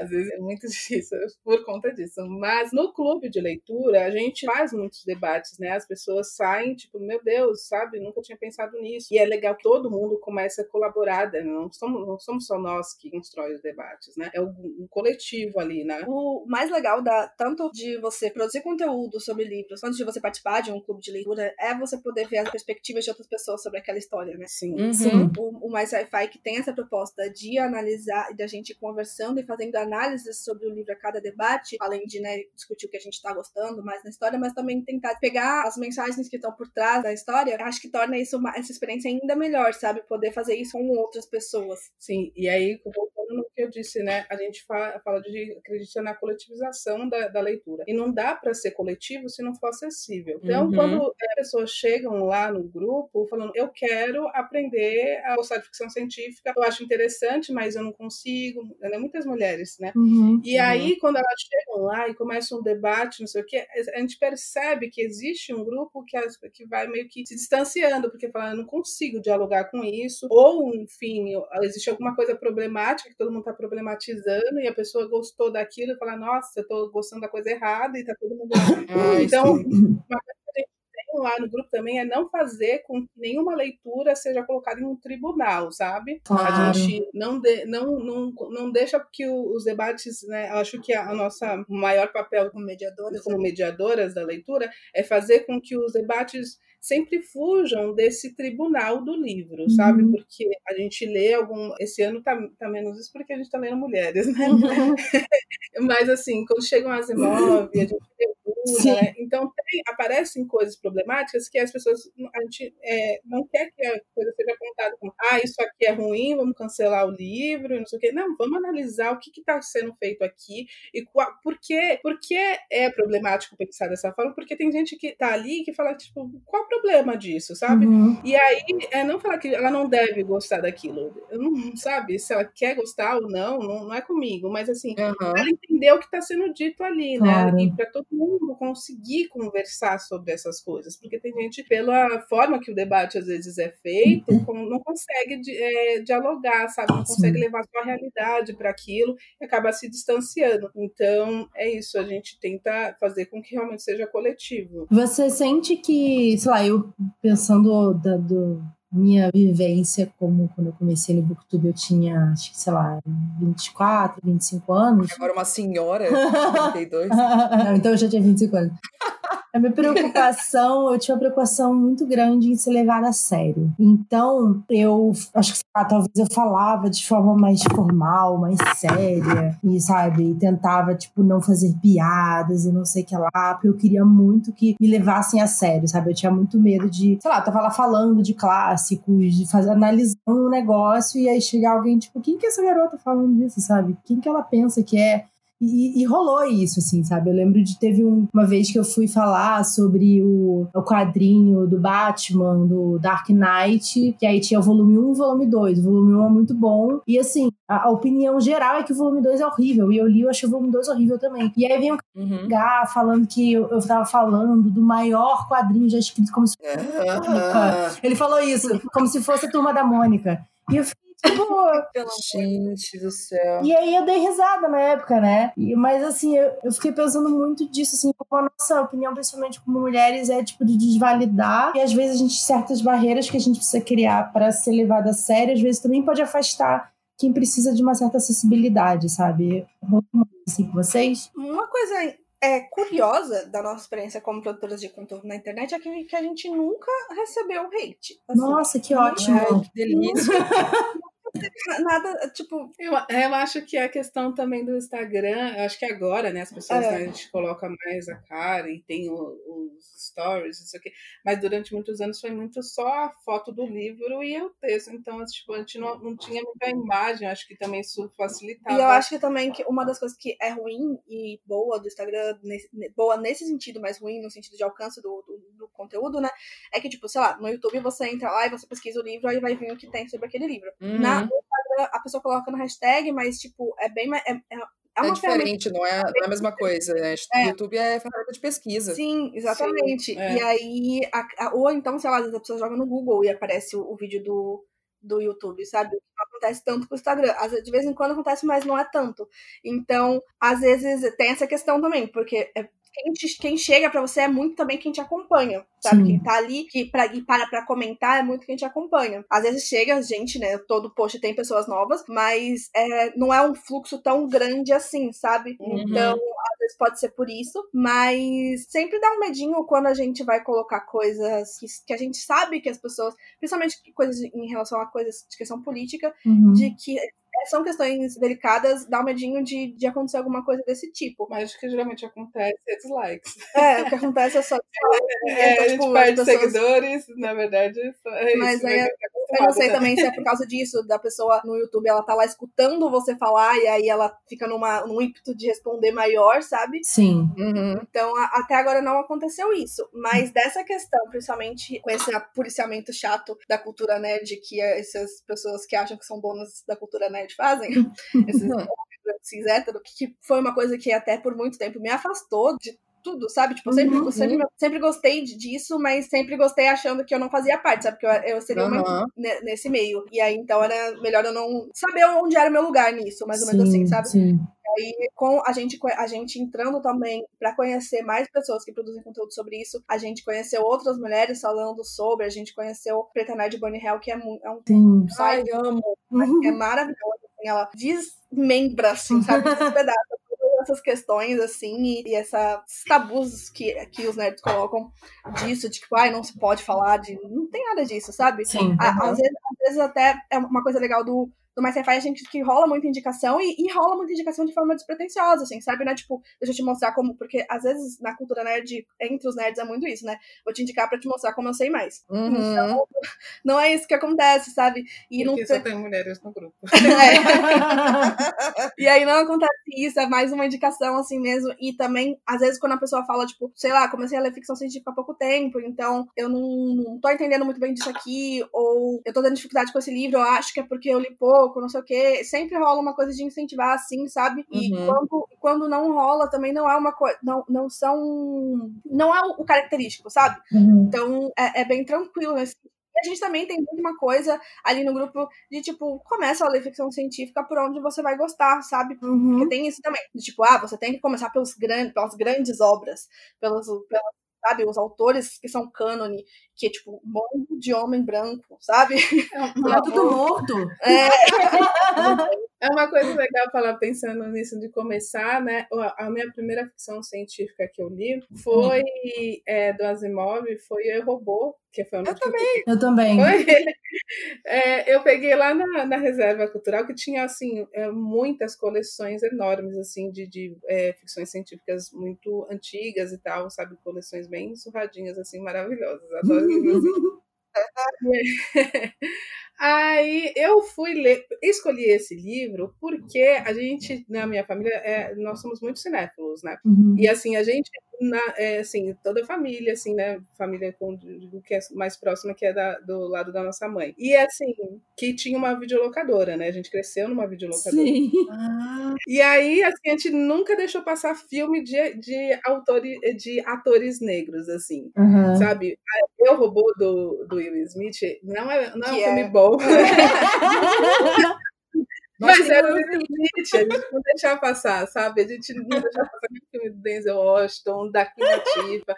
Às vezes é muito difícil por conta disso. Mas no clube de leitura, a gente faz muitos debates, né? As pessoas saem, tipo, meu Deus, sabe? Nunca tinha pensado nisso. E é legal que todo mundo comece a colaborar, né? Não somos não somos só nós que constrói os debates, né? É um, coletivo ali, né? O mais legal da tanto de você produzir conteúdo sobre livros, quanto de você participar de um clube de leitura, é você poder ver as perspectivas de outras pessoas sobre aquela história, né? Sim. Uhum. Sim. O, o Mais Sci-Fi que tem essa proposta de analisar, da gente conversando e fazendo análises sobre o livro a cada debate, além de né, discutir o que a gente está gostando mais na história, mas também tentar pegar as mensagens que estão por trás da história, acho que torna isso uma, essa experiência ainda melhor, sabe? Poder fazer isso com outras pessoas. Sim, e aí, voltando no que eu disse, né? A gente fala, fala de acreditar na coletivização da, da leitura. E não dá para ser coletivo se não for acessível. Então, uhum. quando as pessoas chegam lá no grupo falando, eu quero aprender a gostar de ficção científica, eu acho interessante, mas eu não consigo. Né? Muitas mulheres, né? Uhum. E aí, uhum. quando elas chegam lá e começam um debate, não sei o quê, a gente percebe que existe um grupo que, que vai meio que se distanciando, porque fala, eu não consigo dialogar com isso, ou, enfim, existe alguma coisa problemática, que todo mundo está problematizando, e a pessoa gostou daquilo e fala, nossa, eu estou gostando da coisa errada, e está todo mundo. Ah, então, uma coisa que a gente tem lá no grupo também é não fazer com que nenhuma leitura seja colocada em um tribunal, sabe? Claro. A gente não, de, não, não, não deixa que os debates, né? Acho que a, a nossa maior papel como mediadoras, como mediadoras da leitura é fazer com que os debates sempre fujam desse tribunal do livro, uhum. sabe? Porque a gente lê algum. Esse ano tá, tá menos isso porque a gente tá lendo mulheres, né? Uhum. Mas assim, quando chegam as imóveis, a gente lê muda, né? Então tem, aparecem coisas problemáticas que as pessoas a gente é, não quer que a coisa seja contada como ah, isso aqui é ruim, vamos cancelar o livro, não sei o quê. Não, vamos analisar o que está sendo feito aqui e qual, por, que, por que é problemático pensar dessa forma, porque tem gente que tá ali que fala, tipo, qual o problema disso, sabe? Uhum. E aí, é não falar que ela não deve gostar daquilo. Eu não, sabe, se ela quer gostar ou não, não, não é comigo, mas assim, uhum. ela entendeu o que está sendo dito ali, né? claro. né? E para todo mundo conseguir conversar sobre essas coisas, porque tem gente, pela forma que o debate às vezes é feito, uhum. não consegue é, dialogar, sabe? Não consegue levar sua realidade para aquilo e acaba se distanciando. Então, é isso, a gente tenta fazer com que realmente seja coletivo. Você sente que, sei lá, eu pensando da, do, minha vivência como quando eu comecei no Booktube eu tinha, acho que, sei lá, 24, 25 anos. Agora uma senhora, 32. Não, então eu já tinha 25 anos. A minha preocupação, eu tinha uma preocupação muito grande em ser levada a sério. Então, eu acho que ah, talvez eu falava de forma mais formal, mais séria, e sabe, tentava, tipo, não fazer piadas e não sei o que lá, porque eu queria muito que me levassem a sério, sabe? Eu tinha muito medo de, sei lá, eu tava lá falando de clássicos, de fazer, analisando um negócio, e aí chegar alguém, tipo, quem que é essa garota falando disso, sabe? Quem que ela pensa que é? E, e, rolou isso, assim, sabe? Eu lembro de teve um, uma vez que eu fui falar sobre o, o quadrinho do Batman, do Dark Knight, que aí tinha o volume 1 e o volume 2. O volume 1 é muito bom. E assim, a, a, opinião geral é que o volume 2 é horrível. E eu li, eu achei o volume 2 horrível também. E aí vem um uhum. cara falando que eu, eu tava falando do maior quadrinho já escrito como se fosse. Uhum. Ele falou isso, como se fosse a turma da Mônica. E eu fiquei Gente do céu. E aí eu dei risada na época, né? Mas assim, eu, eu fiquei pensando muito disso, assim, como a nossa opinião, principalmente como mulheres, é tipo de desvalidar. E às vezes a gente, certas barreiras que a gente precisa criar para ser levada a sério, às vezes também pode afastar quem precisa de uma certa acessibilidade, sabe? Assim com vocês? Uma coisa é, curiosa da nossa experiência como produtoras de conteúdo na internet é que, que a gente nunca recebeu hate. Assim. Nossa, que ótimo! É, que delícia! Nada, tipo. Eu, eu acho que a questão também do Instagram, eu acho que agora, né, as pessoas é. né, a gente coloca mais a cara e tem o, os stories, isso aqui. Mas durante muitos anos foi muito só a foto do livro e o texto. Então, tipo, a gente não, não tinha muita imagem, acho que também isso facilitava. E eu acho que também que uma das coisas que é ruim e boa do Instagram, nesse, boa nesse sentido, mas ruim no sentido de alcance do, do, do conteúdo, né? É que, tipo, sei lá, no YouTube você entra lá e você pesquisa o livro, aí vai vir o que tem sobre aquele livro. Uhum. Na a pessoa coloca no hashtag, mas, tipo, é bem mais. É, é, é, é diferente, não é, não é a mesma coisa. Né? É. YouTube é ferramenta de pesquisa. Sim, exatamente. Sim, é. E aí, a, a, ou então, sei lá, a pessoa joga no Google e aparece o, o vídeo do, do YouTube, sabe? Não acontece tanto com o Instagram. De vez em quando acontece, mas não é tanto. Então, às vezes tem essa questão também, porque é, quem, te, quem chega para você é muito também quem te acompanha, sabe? Sim. Quem tá ali que pra, e para pra comentar é muito quem te acompanha. Às vezes chega gente, né? Todo post tem pessoas novas, mas é, não é um fluxo tão grande assim, sabe? Uhum. Então, às vezes pode ser por isso, mas sempre dá um medinho quando a gente vai colocar coisas que, que a gente sabe que as pessoas, principalmente coisas em relação a coisas de questão política, uhum. de que são questões delicadas, dá um medinho de, de acontecer alguma coisa desse tipo. Mas o que geralmente acontece é dislikes. É, o que acontece é só É, é, então, a gente tipo, perde pessoas... seguidores, na verdade, é Mas isso. Aí, né? eu não sei também se é por causa disso, da pessoa no YouTube, ela tá lá escutando você falar e aí ela fica numa, num ímpeto de responder maior, sabe? Sim. Uhum. Então, a, até agora não aconteceu isso. Mas dessa questão, principalmente com esse policiamento chato da cultura nerd, que é essas pessoas que acham que são donas da cultura nerd fazem, esses cis hétero, que foi uma coisa que até por muito tempo me afastou de tudo, sabe? Tipo, sempre, uhum. sempre, sempre gostei disso, mas sempre gostei achando que eu não fazia parte, sabe? Porque eu, eu seria uhum. uma nesse meio. E aí, então, era melhor eu não saber onde era o meu lugar nisso, mais ou menos assim, sabe? Sim. aí, com a gente, a gente entrando também para conhecer mais pessoas que produzem conteúdo sobre isso, a gente conheceu outras mulheres falando sobre, a gente conheceu Preta Nerd Bunny Hell, que é, é um Sim. site Ai, amo. é maravilhoso. Assim, ela desmembra, assim, sabe? Despedaça essas questões, assim, e, e esses tabus que, que os nerds colocam disso, de tipo, ai, não se pode falar de. Não tem nada disso, sabe? Sim. À, às, vezes, às vezes até é uma coisa legal do no Mais Sci-Fi a gente que rola muita indicação e, e, rola muita indicação de forma despretensiosa, assim, sabe? Né? Tipo, deixa eu te mostrar como. Porque às vezes na cultura nerd, entre os nerds, é muito isso, né? Vou te indicar pra te mostrar como eu sei mais. Uhum. Então, não é isso que acontece, sabe? E porque não só tem mulheres no grupo. é. e aí não acontece isso, é mais uma indicação assim mesmo. E também, às vezes, quando a pessoa fala, tipo, sei lá, comecei a ler ficção científica há pouco tempo, então eu não, não tô entendendo muito bem disso aqui, ou eu tô tendo dificuldade com esse livro, eu acho que é porque eu li pouco, não sei o quê. Sempre rola uma coisa de incentivar assim, sabe? E uhum. quando, quando não rola, também não é uma coisa. Não, não são. Não é o característico, sabe? Uhum. Então é, é bem tranquilo nesse e a gente também tem uma coisa ali no grupo de, tipo, começa a ler ficção científica por onde você vai gostar, sabe? Uhum. Porque tem isso também. De, tipo, ah, você tem que começar pelos grandes, pelas grandes obras, pelos, pelas sabe? Os autores que são cânone, que é tipo um monte de homem branco, sabe? É, é tudo morto. É. é uma coisa legal falar pensando nisso de começar, né? A minha primeira ficção científica que eu li foi é, do Asimov, foi Eu Robô, que foi Eu também. Eu também. É, eu peguei lá na, na, reserva cultural que tinha assim é, muitas coleções enormes assim de, de é, ficções científicas muito antigas e tal, sabe, coleções bem surradinhas assim maravilhosas. Adoro. Aí eu fui ler, escolhi esse livro porque a gente, na minha família, é, nós somos muito cinéfilos, né? Uhum. E assim, a gente, na, é, assim, toda a família, assim, né? Família com, que é mais próxima, que é da, do lado da nossa mãe. E assim, que tinha uma videolocadora, né? A gente cresceu numa videolocadora. Sim. Ah. E aí, assim, a gente nunca deixou passar filme de, de, autores, de atores negros, assim, uhum. sabe? Eu Robô do, do Will Smith não é, não é um filme bom. Mas era o limite, a gente não deixava passar, sabe? A gente não deixava passar o filme do Denzel Washington, da Nativa.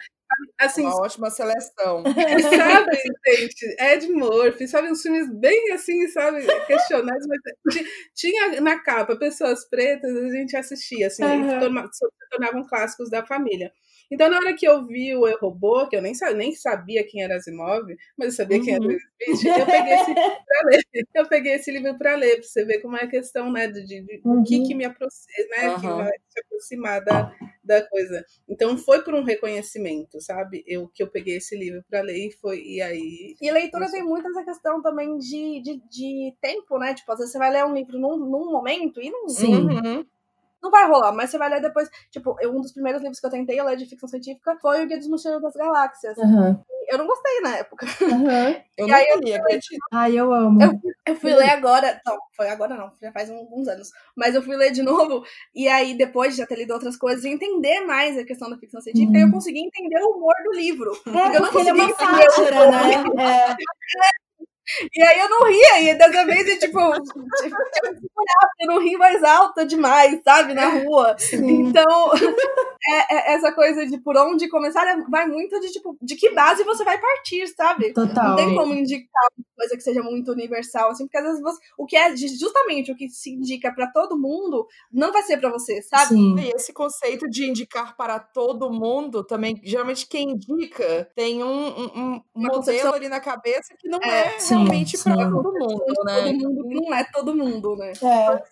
Assim, Uma ótima seleção. Sabe, gente? Ed Murphy, sabe? Uns filmes bem assim, sabe? Questionados, mas tinha na capa pessoas pretas, a gente assistia, assim, uhum. se tornavam clássicos da família. Então, na hora que eu vi o Eu Robô, que eu nem, nem sabia quem era Asimov, mas eu sabia uhum. quem era o uhum. Smith, eu peguei esse livro para ler. Eu peguei esse livro para ler, para você ver como é a questão, né, de, de uhum. o que, que me aproxima, né, uhum. que vai se aproximar da, da coisa. Então, foi por um reconhecimento, sabe? Eu que eu peguei esse livro para ler e foi, e aí... E leitura tem muito essa questão também de, de, de tempo, né? Tipo, às vezes você vai ler um livro num, num momento e não... Sim. Uhum não vai rolar, mas você vai ler depois. Tipo, um dos primeiros livros que eu tentei ler de ficção científica foi o Guia dos Mochileiros das Galáxias. Uhum. Eu não gostei na época. Uhum. Eu não li, acredito. Ai, eu amo. Eu, eu fui ler agora. Não, foi agora não, já faz alguns anos. Mas eu fui ler de novo, e aí, depois de já ter lido outras coisas, e entender mais a questão da ficção científica, uhum. eu consegui entender o humor do livro. É, porque eu não consegui ele é uma sátira, né? É. E aí eu não ria, e dessa vez eu, tipo, tipo eu não ri mais alta demais, sabe, na rua. Sim. Então, é, é, essa coisa de por onde começar é, vai muito de, tipo, de que base você vai partir, sabe? Total. Não tem como indicar uma coisa que seja muito universal, assim, porque às vezes você, o que é justamente o que se indica para todo mundo não vai ser para você, sabe? Sim. E esse conceito de indicar para todo mundo também, geralmente quem indica tem um, um, um modelo ali na cabeça que não é, é realmente para todo mundo, né? Todo mundo não é todo mundo, né? É.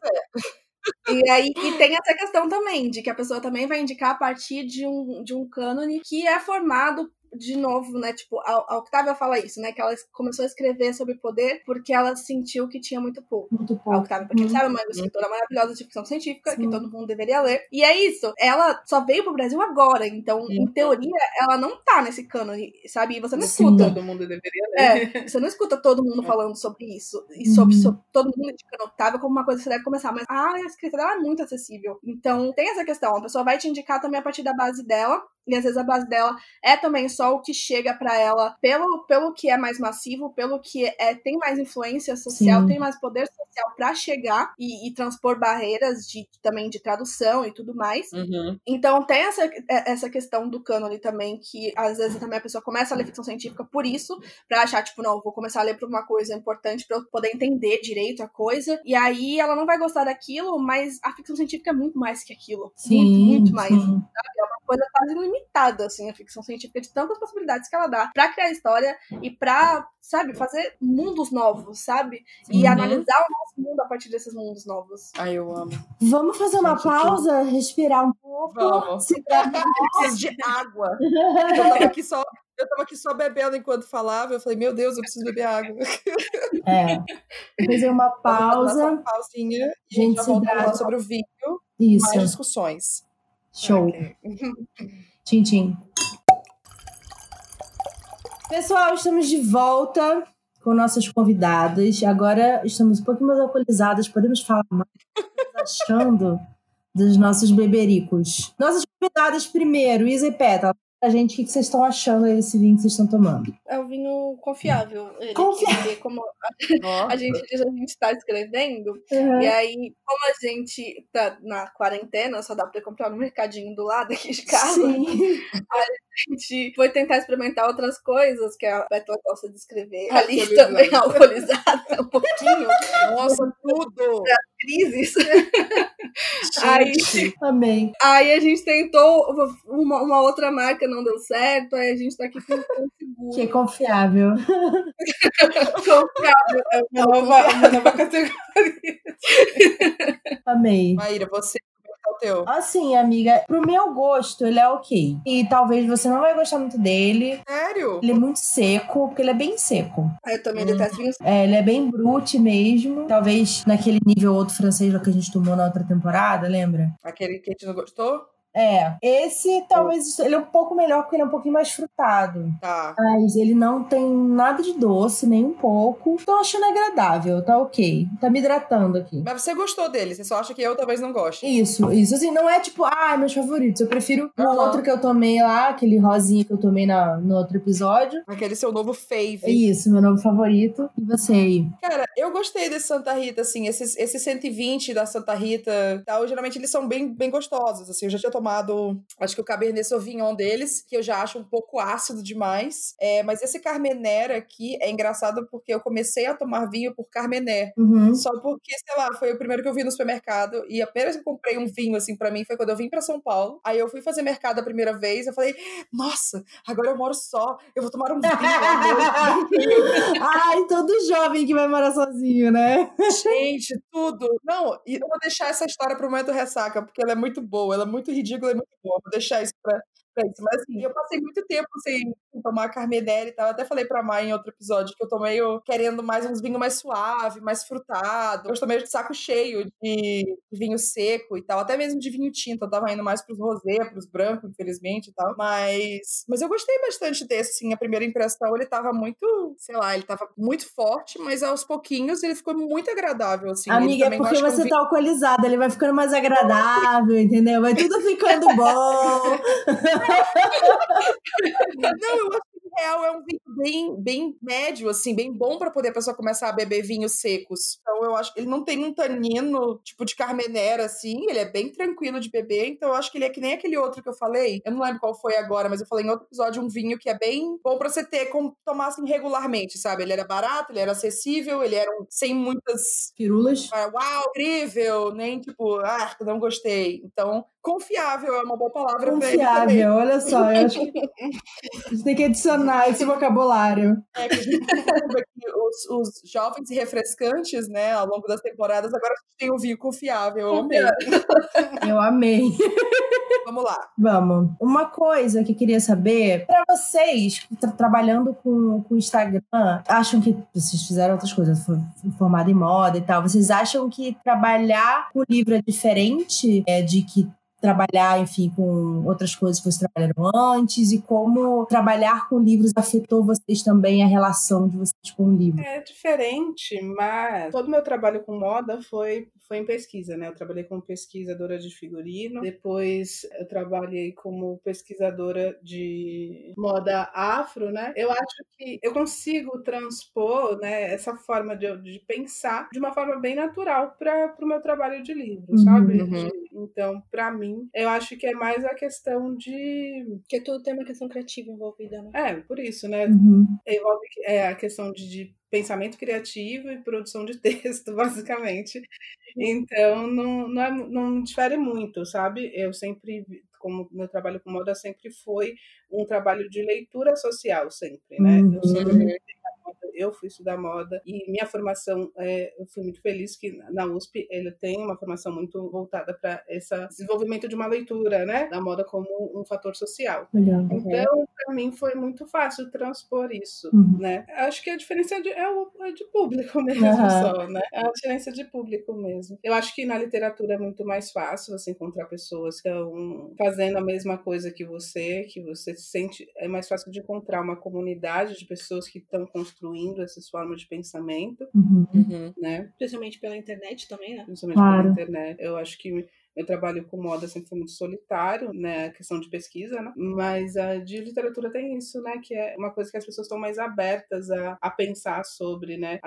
E aí e tem essa questão também, de que a pessoa também vai indicar a partir de um, de um cânone que é formado de novo, né? Tipo, a, a Octavia fala isso, né? Que ela começou a escrever sobre poder porque ela sentiu que tinha muito pouco. Muito pouco. A Octavia, pra quem uhum. sabe, é uma escritora maravilhosa de ficção científica Sim. que todo mundo deveria ler. E é isso. Ela só veio pro Brasil agora. Então, Sim. em teoria, ela não tá nesse cânone, sabe? E você não escuta. Todo mundo deveria ler. É, você não escuta todo mundo é. falando sobre isso. E sobre, uhum. sobre todo mundo indicando Octavia como uma coisa que você deve começar. Mas ah, a escrita dela é muito acessível. Então, tem essa questão. A pessoa vai te indicar também a partir da base dela e às vezes a base dela é também só o que chega para ela pelo, pelo que é mais massivo, pelo que é, tem mais influência social, Sim. tem mais poder social para chegar e, e, transpor barreiras de também de tradução e tudo mais. Uhum. Então tem essa, é, essa questão do cânone também, que às vezes também a pessoa começa a ler ficção científica por isso, pra achar, tipo, não, vou começar a ler por uma coisa importante para eu poder entender direito a coisa. E aí ela não vai gostar daquilo, mas a ficção científica é muito mais que aquilo. Sim, muito, muito mais. Sabe? É uma coisa quase ilimitada, assim, a ficção científica, de tantas possibilidades que ela dá pra criar história e pra, sabe, fazer mundos novos, sabe? E Uhum. analisar o nosso mundo a partir desses mundos novos. Ai, eu amo. Vamos fazer uma Gente, pausa, respirar um pouco. Vamos. se preciso de água. Eu tava aqui só. Eu tava aqui só bebendo enquanto falava. Eu falei, meu Deus, eu preciso beber água. É. Fazer uma pausa. uma pausinha e a Gente, gente já se volta a falar sobre o vinho. Isso. Mais discussões. Show. Ok. Tchim, tchim. Pessoal, estamos de volta com nossas convidadas. Agora estamos um pouquinho mais alcoolizadas. Podemos falar mais achando dos nossos bebericos. Nossas convidadas primeiro, Isa e Pétala. A gente, o que vocês estão achando aí desse vinho que vocês estão tomando? É um vinho confiável. Ele, Confiável. porque como a gente diz, a gente está escrevendo, Uhum. E aí, como a gente tá na quarentena, só dá pra comprar no mercadinho do lado aqui de casa, Sim. a gente foi tentar experimentar outras coisas que a Betla gosta de escrever. Ali também alcoolizada, um pouquinho, nossa, tudo! Crises. Aí, Gente, Amei. aí a gente tentou uma, uma outra marca, não deu certo, aí a gente tá aqui com um seguro. Que é confiável. É uma nova, uma nova categoria. Amei. Maíra, você, teu? Assim, amiga, pro meu gosto, ele é ok. E talvez você não vai gostar muito dele. Sério? Ele é muito seco, porque ele é bem seco. Aí eu também detesto vinhos. É, ele é bem brute mesmo. Talvez naquele nível outro francês lá que a gente tomou na outra temporada, lembra? Aquele que a gente não gostou? É. Esse talvez ele é um pouco melhor porque ele é um pouquinho mais frutado. Tá. Mas ele não tem nada de doce, nem um pouco. Tô achando agradável, tá ok. Tá me hidratando aqui. Mas você gostou dele, você só acha que eu talvez não goste. Isso, isso. Assim, não é tipo, ah, meus favoritos. Eu prefiro o Aham. outro que eu tomei lá, aquele rosinha que eu tomei na, no outro episódio. Aquele seu novo fave. Isso, meu novo favorito. E você aí? Cara, eu gostei desse Santa Rita, assim, esses, esses 120 da Santa Rita tal, geralmente eles são bem, bem gostosos, assim, eu já tinha tomado, acho que o Cabernet Sauvignon deles, que eu já acho um pouco ácido demais, é, mas esse Carmenère aqui é engraçado porque eu comecei a tomar vinho por Carmené, Uhum. só porque, sei lá, foi o primeiro que eu vi no supermercado, e a primeira vez que eu comprei um vinho, assim, pra mim, foi quando eu vim pra São Paulo, aí eu fui fazer mercado a primeira vez, eu falei, nossa, agora eu moro só, eu vou tomar um vinho. Ai, todo jovem que vai morar sozinho, né? Gente, tudo. Não, e eu vou deixar essa história pro momento ressaca, porque ela é muito boa, ela é muito ridícula e muito boa. Vou deixar isso pra, pra isso. Mas assim, eu passei muito tempo sem tomar Carmenere e tal. Eu até falei pra Mai em outro episódio que eu tô meio querendo mais uns vinhos mais suave, mais frutado. Eu tô meio de saco cheio de vinho seco e tal, até mesmo de vinho tinto. Eu tava indo mais pros rosé, pros brancos, infelizmente e tal. Mas, mas eu gostei bastante desse, assim. A primeira impressão, ele tava muito, sei lá, ele tava muito forte, mas aos pouquinhos ele ficou muito agradável, assim. Amiga, é porque é um você tá alcoolizada, ele vai ficando mais agradável, entendeu? Vai tudo ficando bom. Não, eu acho que real é um vinho bem, bem médio, assim, bem bom pra poder a pessoa começar a beber vinhos secos. Então eu acho que ele não tem um tanino tipo de carmenera, assim, ele é bem tranquilo de beber. Então eu acho que ele é que nem aquele outro que eu falei. Eu não lembro qual foi agora, mas eu falei em outro episódio um vinho que é bem bom pra você ter, como tomar assim regularmente, sabe? Ele era barato, ele era acessível, ele era um- sem muitas Firulas. ah, uau, incrível, nem tipo, ah, não gostei. Então, confiável é uma boa palavra pra ele também. Confiável, olha só. Eu acho que a gente tem que adicionar esse vocabulário. É, que a gente aqui os, os jovens e refrescantes, né, ao longo das temporadas, agora a gente tem o vinho confiável, eu amei. Eu amei. Vamos lá. Vamos. Uma coisa que eu queria saber, pra vocês que estão trabalhando com o Instagram, acham que vocês fizeram outras coisas, foi formado em moda e tal, vocês acham que trabalhar com livro é diferente é, de que trabalhar, enfim, com outras coisas que vocês trabalharam antes e como trabalhar com livros afetou vocês também a relação de vocês com o livro? É diferente, mas todo meu trabalho com moda foi, foi em pesquisa, né? Eu trabalhei como pesquisadora de figurino, depois eu trabalhei como pesquisadora de moda afro, né? Eu acho que eu consigo transpor né, essa forma de, de pensar de uma forma bem natural para o meu trabalho de livro, Uhum. sabe? Uhum. De- então, para mim, eu acho que é mais a questão de. Porque tudo tem uma questão criativa envolvida, né? É, por isso, né? Uhum. envolve é, a questão de, de pensamento criativo e produção de texto, basicamente. Então, não, não, é- não difere muito, sabe? Eu sempre, como meu trabalho com moda sempre foi um trabalho de leitura social, sempre, né? Uhum. Eu sempre eu fui estudar moda e minha formação, é, eu fui muito feliz que na USP ele tem uma formação muito voltada para esse desenvolvimento de uma leitura, né, da moda como um fator social. Legal. Então, para mim foi muito fácil transpor isso, uhum. né? Acho que a diferença de, é, o, é de público mesmo uhum. só, né? É a diferença de público mesmo. Eu acho que na literatura é muito mais fácil você encontrar pessoas que estão fazendo a mesma coisa que você, que você se sente, é mais fácil de encontrar uma comunidade de pessoas que estão construindo essas formas de pensamento, uhum. uhum. né? Principalmente pela internet também, né? Principalmente claro. pela internet. Eu acho que meu trabalho com moda sempre foi muito solitário, né, questão de pesquisa, né? Mas a de literatura tem isso, né, que é uma coisa que as pessoas estão mais abertas a, a pensar sobre, né?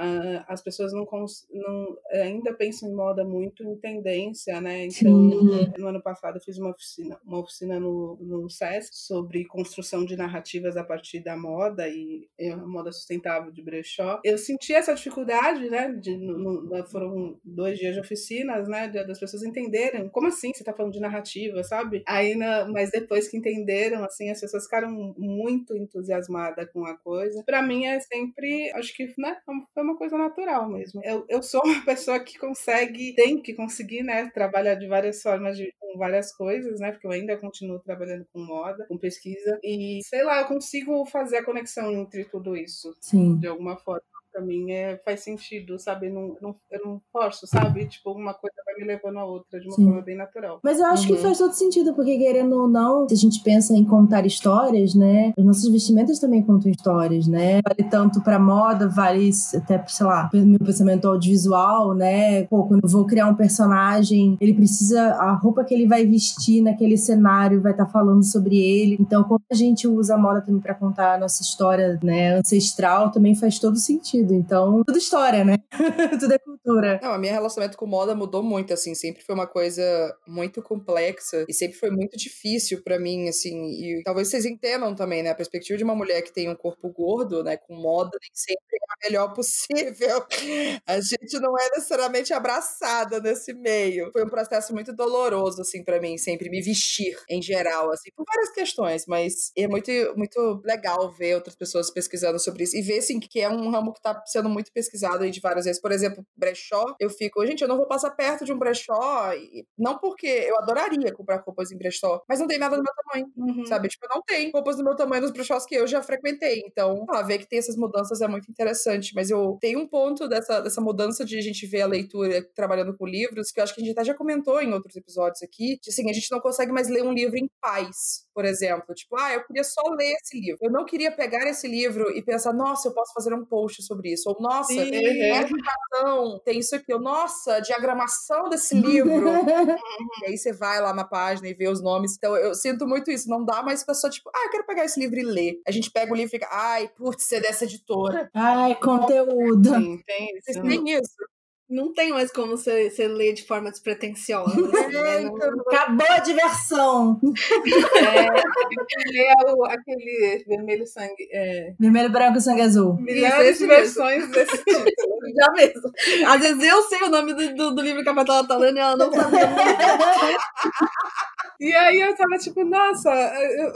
As pessoas não, não ainda pensam em moda muito em tendência, né? Então, Sim. no ano passado eu fiz uma oficina, uma oficina no, no SESC sobre construção de narrativas a partir da moda e, e a moda sustentável de brechó. Eu senti essa dificuldade, né? De, no, no, foram dois dias de oficinas, né? das pessoas entenderem como assim você tá falando de narrativa, sabe? Aí, na, mas depois que entenderam, assim, as pessoas ficaram muito entusiasmadas com a coisa. Para mim é sempre, acho que, né, foi uma coisa natural mesmo. Eu, eu sou uma pessoa que consegue, tem que conseguir, né, trabalhar de várias formas, de, com várias coisas, né, porque eu ainda continuo trabalhando com moda, com pesquisa, e sei lá, eu consigo fazer a conexão entre tudo isso. Sim. De alguma forma pra mim é, faz sentido, sabe? Não, não, eu não forço, sabe? Tipo, uma coisa vai me levando a outra de uma Sim. forma bem natural. Mas eu acho uhum. que faz todo sentido, porque querendo ou não, se a gente pensa em contar histórias, né? As nossas vestimentas também contam histórias, né? Vale tanto pra moda, vale até, sei lá, meu pensamento audiovisual, né? Pô, quando eu vou criar um personagem, ele precisa, a roupa que ele vai vestir naquele cenário vai estar tá falando sobre ele. Então, quando a gente usa a moda também pra contar a nossa história, né, ancestral, também faz todo sentido Então, tudo história, né? tudo é cultura. Não, a minha relacionamento com moda mudou muito, assim. Sempre foi uma coisa muito complexa e sempre foi muito difícil para mim, assim. E talvez vocês entendam também, né? A perspectiva de uma mulher que tem um corpo gordo, né? Com moda, nem sempre é a melhor possível. A gente não é necessariamente abraçada nesse meio. Foi um processo muito doloroso, assim, para mim, sempre me vestir em geral, assim, por várias questões, mas é muito, muito legal ver outras pessoas pesquisando sobre isso e ver, assim, que é um ramo que tá sendo muito pesquisado aí de várias vezes. Por exemplo, brechó, eu fico, gente, eu não vou passar perto de um brechó, e não porque eu adoraria comprar roupas em brechó, mas não tem nada do meu tamanho, uhum. sabe? Tipo, não tem roupas do meu tamanho nos brechós que eu já frequentei. Então, ah, ver que tem essas mudanças é muito interessante. Mas eu tenho um ponto dessa, dessa mudança de a gente ver a leitura trabalhando com livros, que eu acho que a gente até já comentou em outros episódios aqui, de assim, a gente não consegue mais ler um livro em paz, por exemplo. Tipo, ah, eu queria só ler esse livro. Eu não queria pegar esse livro e pensar, nossa, eu posso fazer um post sobre isso. Ou, nossa, Sim. cartão tem isso aqui. Ou, nossa, diagramação desse livro. e aí você vai lá na página e vê os nomes. Então, eu sinto muito isso. Não dá mais pra só, tipo, ah, eu quero pegar esse livro e ler. A gente pega o livro e fica, ai, putz, é dessa editora. Ai, conteúdo. Sim, tem isso. Vocês têm isso? Não tem mais como você, você ler de forma despretensiosa. Né? Não... Acabou a diversão! É, o, aquele vermelho sangue. É... Vermelho, branco, sangue azul. Milhares de versões desse título. Já mesmo. Às vezes eu sei o nome do, do, do livro que a Patela tá lendo e ela não sabe. E aí eu tava tipo, nossa,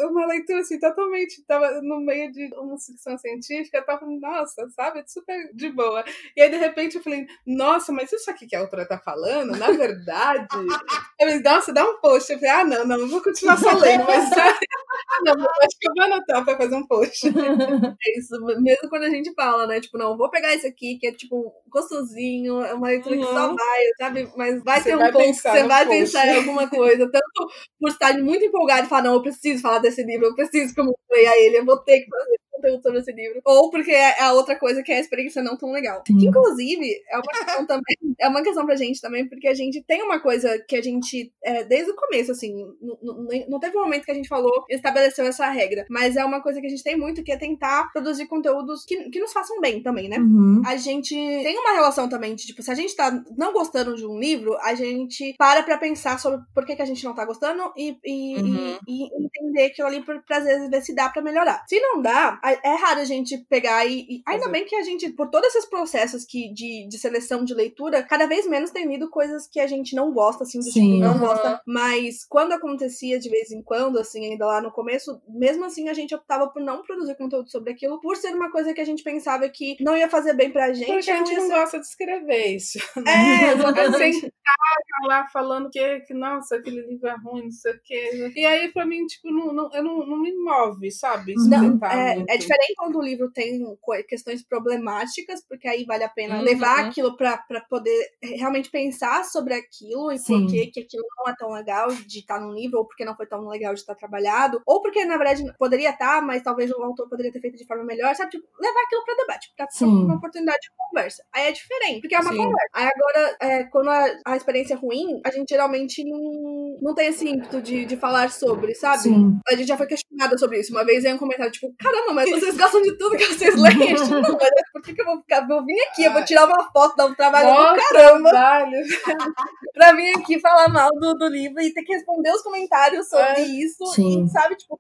uma leitura assim, totalmente, tava no meio de uma ficção científica, tava, nossa, sabe, super de boa. E aí de repente eu falei, nossa, mas isso aqui que a autora tá falando, na verdade. eu falei, nossa, dá um post. Eu falei, ah, não, não, vou continuar só lendo, mas não, acho que eu vou anotar pra fazer um post. é isso, mesmo quando a gente fala, né? Tipo, não, vou pegar isso aqui, que é tipo gostosinho, é uma leitura uhum. que só uhum. vai, sabe? Mas vai você ter um ponto, você vai post. pensar em alguma coisa, tanto por estar muito empolgado e falar, não, eu preciso falar desse livro, eu preciso que eu leia ele, eu vou ter que fazer conteúdo sobre esse livro. Ou porque é a outra coisa que é a experiência não tão legal. Sim. Que, inclusive, é uma questão também, é uma questão pra gente também, porque a gente tem uma coisa que a gente, é, desde o começo, assim, não, não teve um momento que a gente falou e estabeleceu essa regra, mas é uma coisa que a gente tem muito, que é tentar produzir conteúdos que, que nos façam bem também, né? Uhum. A gente tem uma relação também de, tipo, se a gente tá não gostando de um livro, a gente para pra pensar sobre por que, que a gente não tá gostando e, e, uhum. e, e entender aquilo ali pra, pra às vezes ver se dá pra melhorar. Se não dá, a é raro a gente pegar e. e ainda bem que a gente, por todos esses processos que, de, de seleção de leitura, cada vez menos tem lido coisas que a gente não gosta, assim, do Sim. tipo, não gosta. Mas quando acontecia de vez em quando, assim, ainda lá no começo, mesmo assim a gente optava por não produzir conteúdo sobre aquilo, por ser uma coisa que a gente pensava que não ia fazer bem pra gente. Porque a gente não ser- gosta de escrever isso. É, Sem exatamente. ficar lá falando que, que, nossa, aquele livro é ruim, não sei o quê. E aí, pra mim, tipo, não, não, eu não, não me move, sabe? Não, é, é diferente quando o livro tem questões problemáticas, porque aí vale a pena Uhum. levar aquilo pra, pra poder realmente pensar sobre aquilo e Sim. por que, que aquilo não é tão legal de estar no livro, ou porque não foi tão legal de estar trabalhado, ou porque, na verdade, poderia estar, mas talvez o autor poderia ter feito de forma melhor, sabe? Tipo, levar aquilo pra debate, Sim. uma oportunidade de conversa. Aí é diferente, porque é uma Sim. conversa. Aí agora, é, quando a, a experiência é ruim, a gente geralmente não, não tem esse ímpeto de, de falar sobre, sabe? Sim. A gente já foi questionada sobre isso. Uma vez em um comentário, tipo, caramba, mas vocês gostam de tudo que vocês leem? Tipo, não, mas por que, que eu vou ficar? Vou vir aqui, eu vou tirar uma foto, dar um trabalho Mó do caramba trabalho. pra vir aqui falar mal do, do livro e ter que responder os comentários sobre É. isso. Sim. E, sabe, tipo,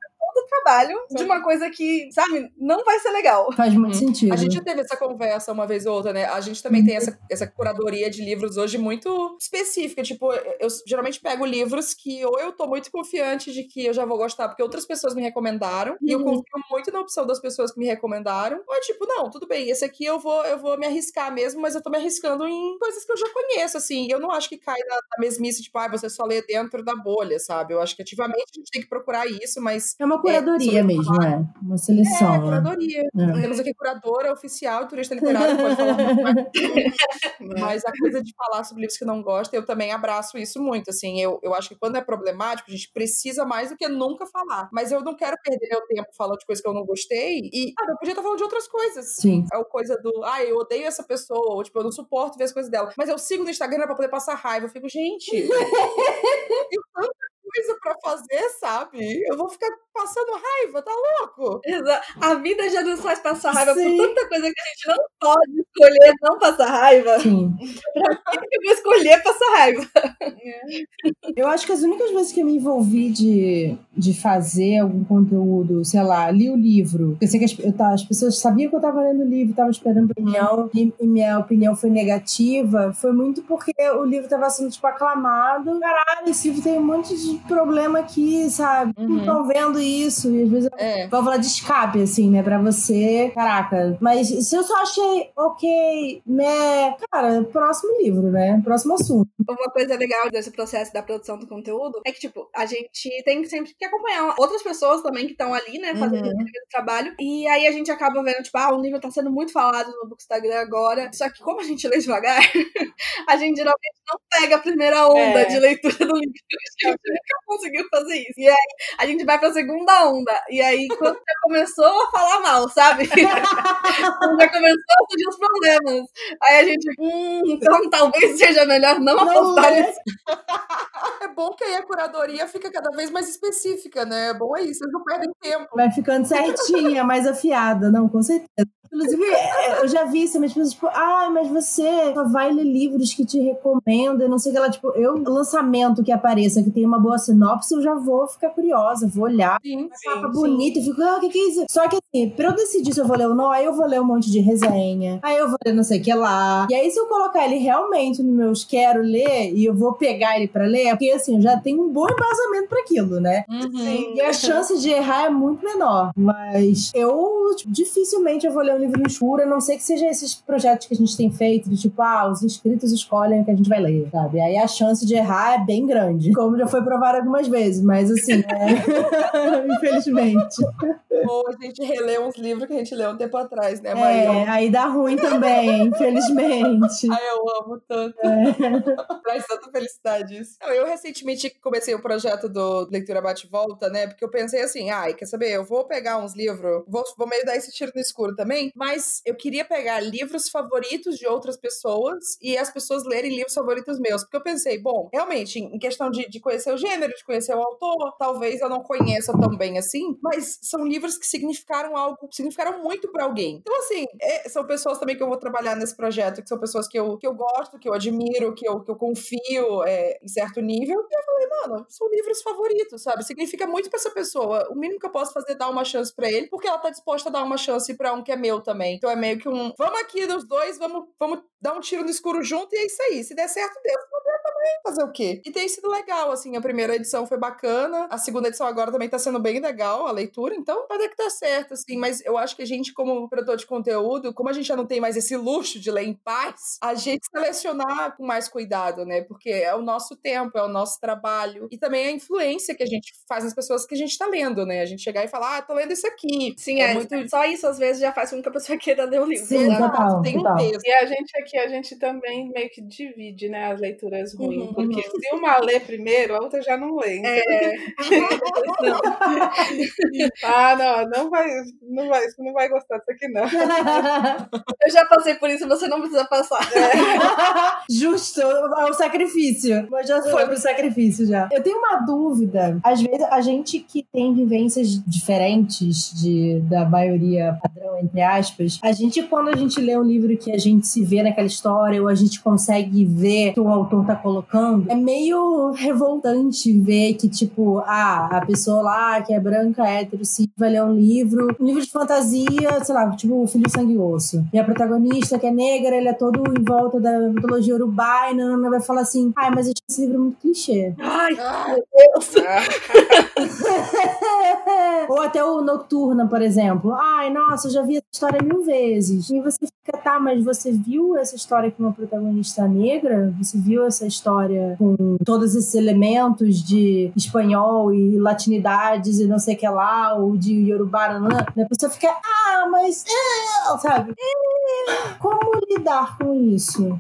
trabalho de uma coisa que, sabe, não vai ser legal. Faz muito Uhum. sentido. A gente já teve essa conversa uma vez ou outra, né? A gente também tem essa, essa curadoria de livros hoje muito específica. Tipo, eu, geralmente pego livros que ou eu tô muito confiante de que eu já vou gostar porque outras pessoas me recomendaram, e eu Uhum. confio muito na opção das pessoas que me recomendaram. Ou é tipo, não, tudo bem, esse aqui eu vou, eu vou me arriscar mesmo, mas eu tô me arriscando em coisas que eu já conheço, assim. Eu não acho que cai na, na mesmice, tipo, ah, você só lê dentro da bolha, sabe? Eu acho que ativamente a gente tem que procurar isso, mas. É uma curadoria sobre mesmo, é. Uma É, seleção. né? curadoria. É. Temos aqui curadora oficial, turista literário, pode falar mais. Mas a coisa de falar sobre livros que não gosta, eu também abraço isso muito. Assim, eu, eu acho que quando é problemático, a gente precisa mais do que nunca falar. Mas eu não quero perder meu tempo falando de coisas que eu não gostei. E, ah, eu podia estar falando de outras coisas. Sim. É o coisa do, ah, eu odeio essa pessoa, ou tipo, eu não suporto ver as coisas dela. Mas eu sigo no Instagram pra poder passar raiva. Eu fico, gente, eu tenho tanta coisa pra fazer, sabe? Eu vou ficar passando raiva, tá louco? Exa- A vida já nos faz passar raiva Sim. por tanta coisa que a gente não pode escolher não passar raiva. Sim. Por que eu vou escolher passar raiva? Eu acho que as únicas vezes que eu me envolvi de, de fazer algum conteúdo, sei lá, li o livro. Eu sei que as, eu as pessoas sabiam que eu tava lendo o livro, estavam esperando opinião, e, e minha opinião foi negativa. Foi muito porque o livro tava sendo, tipo, aclamado. Caralho, esse livro tem um monte de problema aqui, sabe? Não Uhum. estão vendo isso. E às vezes É. válvula de escape, assim, né? Pra você. Caraca. Mas se eu só achei ok, né? Cara, próximo livro, né? Próximo assunto. Uma coisa legal desse processo da produção do conteúdo é que, tipo, a gente tem sempre que acompanhar outras pessoas também que estão ali, né, fazendo Uhum. o mesmo trabalho. E aí a gente acaba vendo, tipo, ah, o livro tá sendo muito falado no Bookstagram agora. Só que como a gente lê devagar, a gente geralmente não pega a primeira onda É. de leitura do livro. A gente nunca conseguiu fazer isso. E aí a gente vai pra segunda onda. E aí, quando começou a falar mal, sabe? já começou a surgir os problemas. Aí a gente, hum, então talvez seja melhor não, Não apostar é. nisso. É bom que aí a curadoria fica cada vez mais específica, né? É bom é isso, vocês não perdem tempo. Vai ficando certinha, mais afiada. Não, com certeza. Inclusive, é, eu já vi isso, mas pessoas, tipo, ah, mas você só vai ler livros que te recomendam, não sei o que lá. Tipo, eu, lançamento que apareça, que tem uma boa sinopse, eu já vou ficar curiosa, vou olhar. Sim, Capa bonita, e fico, ah, o que, que isso? Só que assim, pra eu decidir se eu vou ler ou não, aí eu vou ler um monte de resenha, aí eu vou ler não sei o que lá. E aí, se eu colocar ele realmente nos meus quero ler e eu vou pegar ele pra ler, é porque assim, eu já tenho um bom embasamento pra aquilo, né? Uhum. E a chance de errar é muito menor. Mas eu tipo, dificilmente eu vou ler um livro no escuro, a não ser que seja esses projetos que a gente tem feito, de tipo, ah, os inscritos escolhem o que a gente vai ler, sabe? Aí a chance de errar é bem grande. Como já foi provado algumas vezes, mas assim, é... infelizmente. Ou a gente relê uns livros que a gente leu um tempo atrás, né, Maria? É, aí dá ruim também, infelizmente. Ai, eu amo tanto. Traz tanta felicidade isso. Não, Eu recentemente comecei o projeto do Leitura Bate e Volta, né? Porque eu pensei assim, ai, quer saber? Eu vou pegar uns livros, vou, vou meio dar esse tiro no escuro também, mas eu queria pegar livros favoritos de outras pessoas e as pessoas lerem livros favoritos meus. Porque eu pensei, bom, realmente, em questão de, de conhecer o gênero, de conhecer conhecer o autor, talvez eu não conheça tão bem assim, mas são livros que significaram algo, significaram muito para alguém. Então, assim, é, são pessoas também que eu vou trabalhar nesse projeto, que são pessoas que eu, que eu gosto, que eu admiro, que eu, que eu confio é, em certo nível. E eu falei, mano, são livros favoritos, sabe? Significa muito para essa pessoa. O mínimo que eu posso fazer é dar uma chance para ele, porque ela tá disposta a dar uma chance para um que é meu também. Então é meio que um, vamos aqui dos dois, vamos, vamos dar um tiro no escuro junto e é isso aí. Se der certo, deu. Se não der também, fazer o quê? E tem sido legal, assim, a primeira edição foi bacana, a segunda edição agora também tá sendo bem legal, a leitura, então pode que tá certo, assim, mas eu acho que a gente, como produtor de conteúdo, como a gente já não tem mais esse luxo de ler em paz, a gente selecionar com mais cuidado, né? Porque é o nosso tempo, é o nosso trabalho e também a influência que a gente faz nas pessoas que a gente tá lendo, né? A gente chegar e falar, ah, tô lendo isso aqui. Sim, é, é muito... só isso às vezes já faz com que a pessoa queira ler o livro. Sim, total, tem um peso. E a gente aqui, a gente também meio que divide, né, as leituras ruins, uhum, porque uhum. se uma lê primeiro, a outra já não lê. Então... É. não. ah, não, não vai, não vai, você não vai gostar disso aqui, não. Eu já passei por isso, você não precisa passar. É. Justo, é o sacrifício. Mas já foi pro sacrifício já. Eu tenho uma dúvida. Às vezes, a gente que tem vivências diferentes de, da maioria padrão, entre aspas, a gente, quando a gente lê um livro que a gente se vê naquela história, ou a gente consegue ver o que o autor tá colocando, é meio revoltante ver que, tipo, ah, a pessoa lá que é branca, hétero, sim, vai ler um livro, um livro de fantasia, sei lá, tipo o Filho de Sangue e Osso. E a protagonista, que é negra, ele é todo em volta da mitologia uruguaia, vai falar assim, ai, mas esse livro muito clichê. Ai, meu Deus! Ou até o Nocturna, por exemplo. Ai, nossa, eu já vi essa história mil vezes. E você fica, tá, mas você viu essa história com uma protagonista negra? Você viu essa história com todos esses elementos de espanhol e latinidades e não sei o que lá, ou de Yorubá, não, a pessoa fica, ah, mas, é, sabe? Como lidar com isso?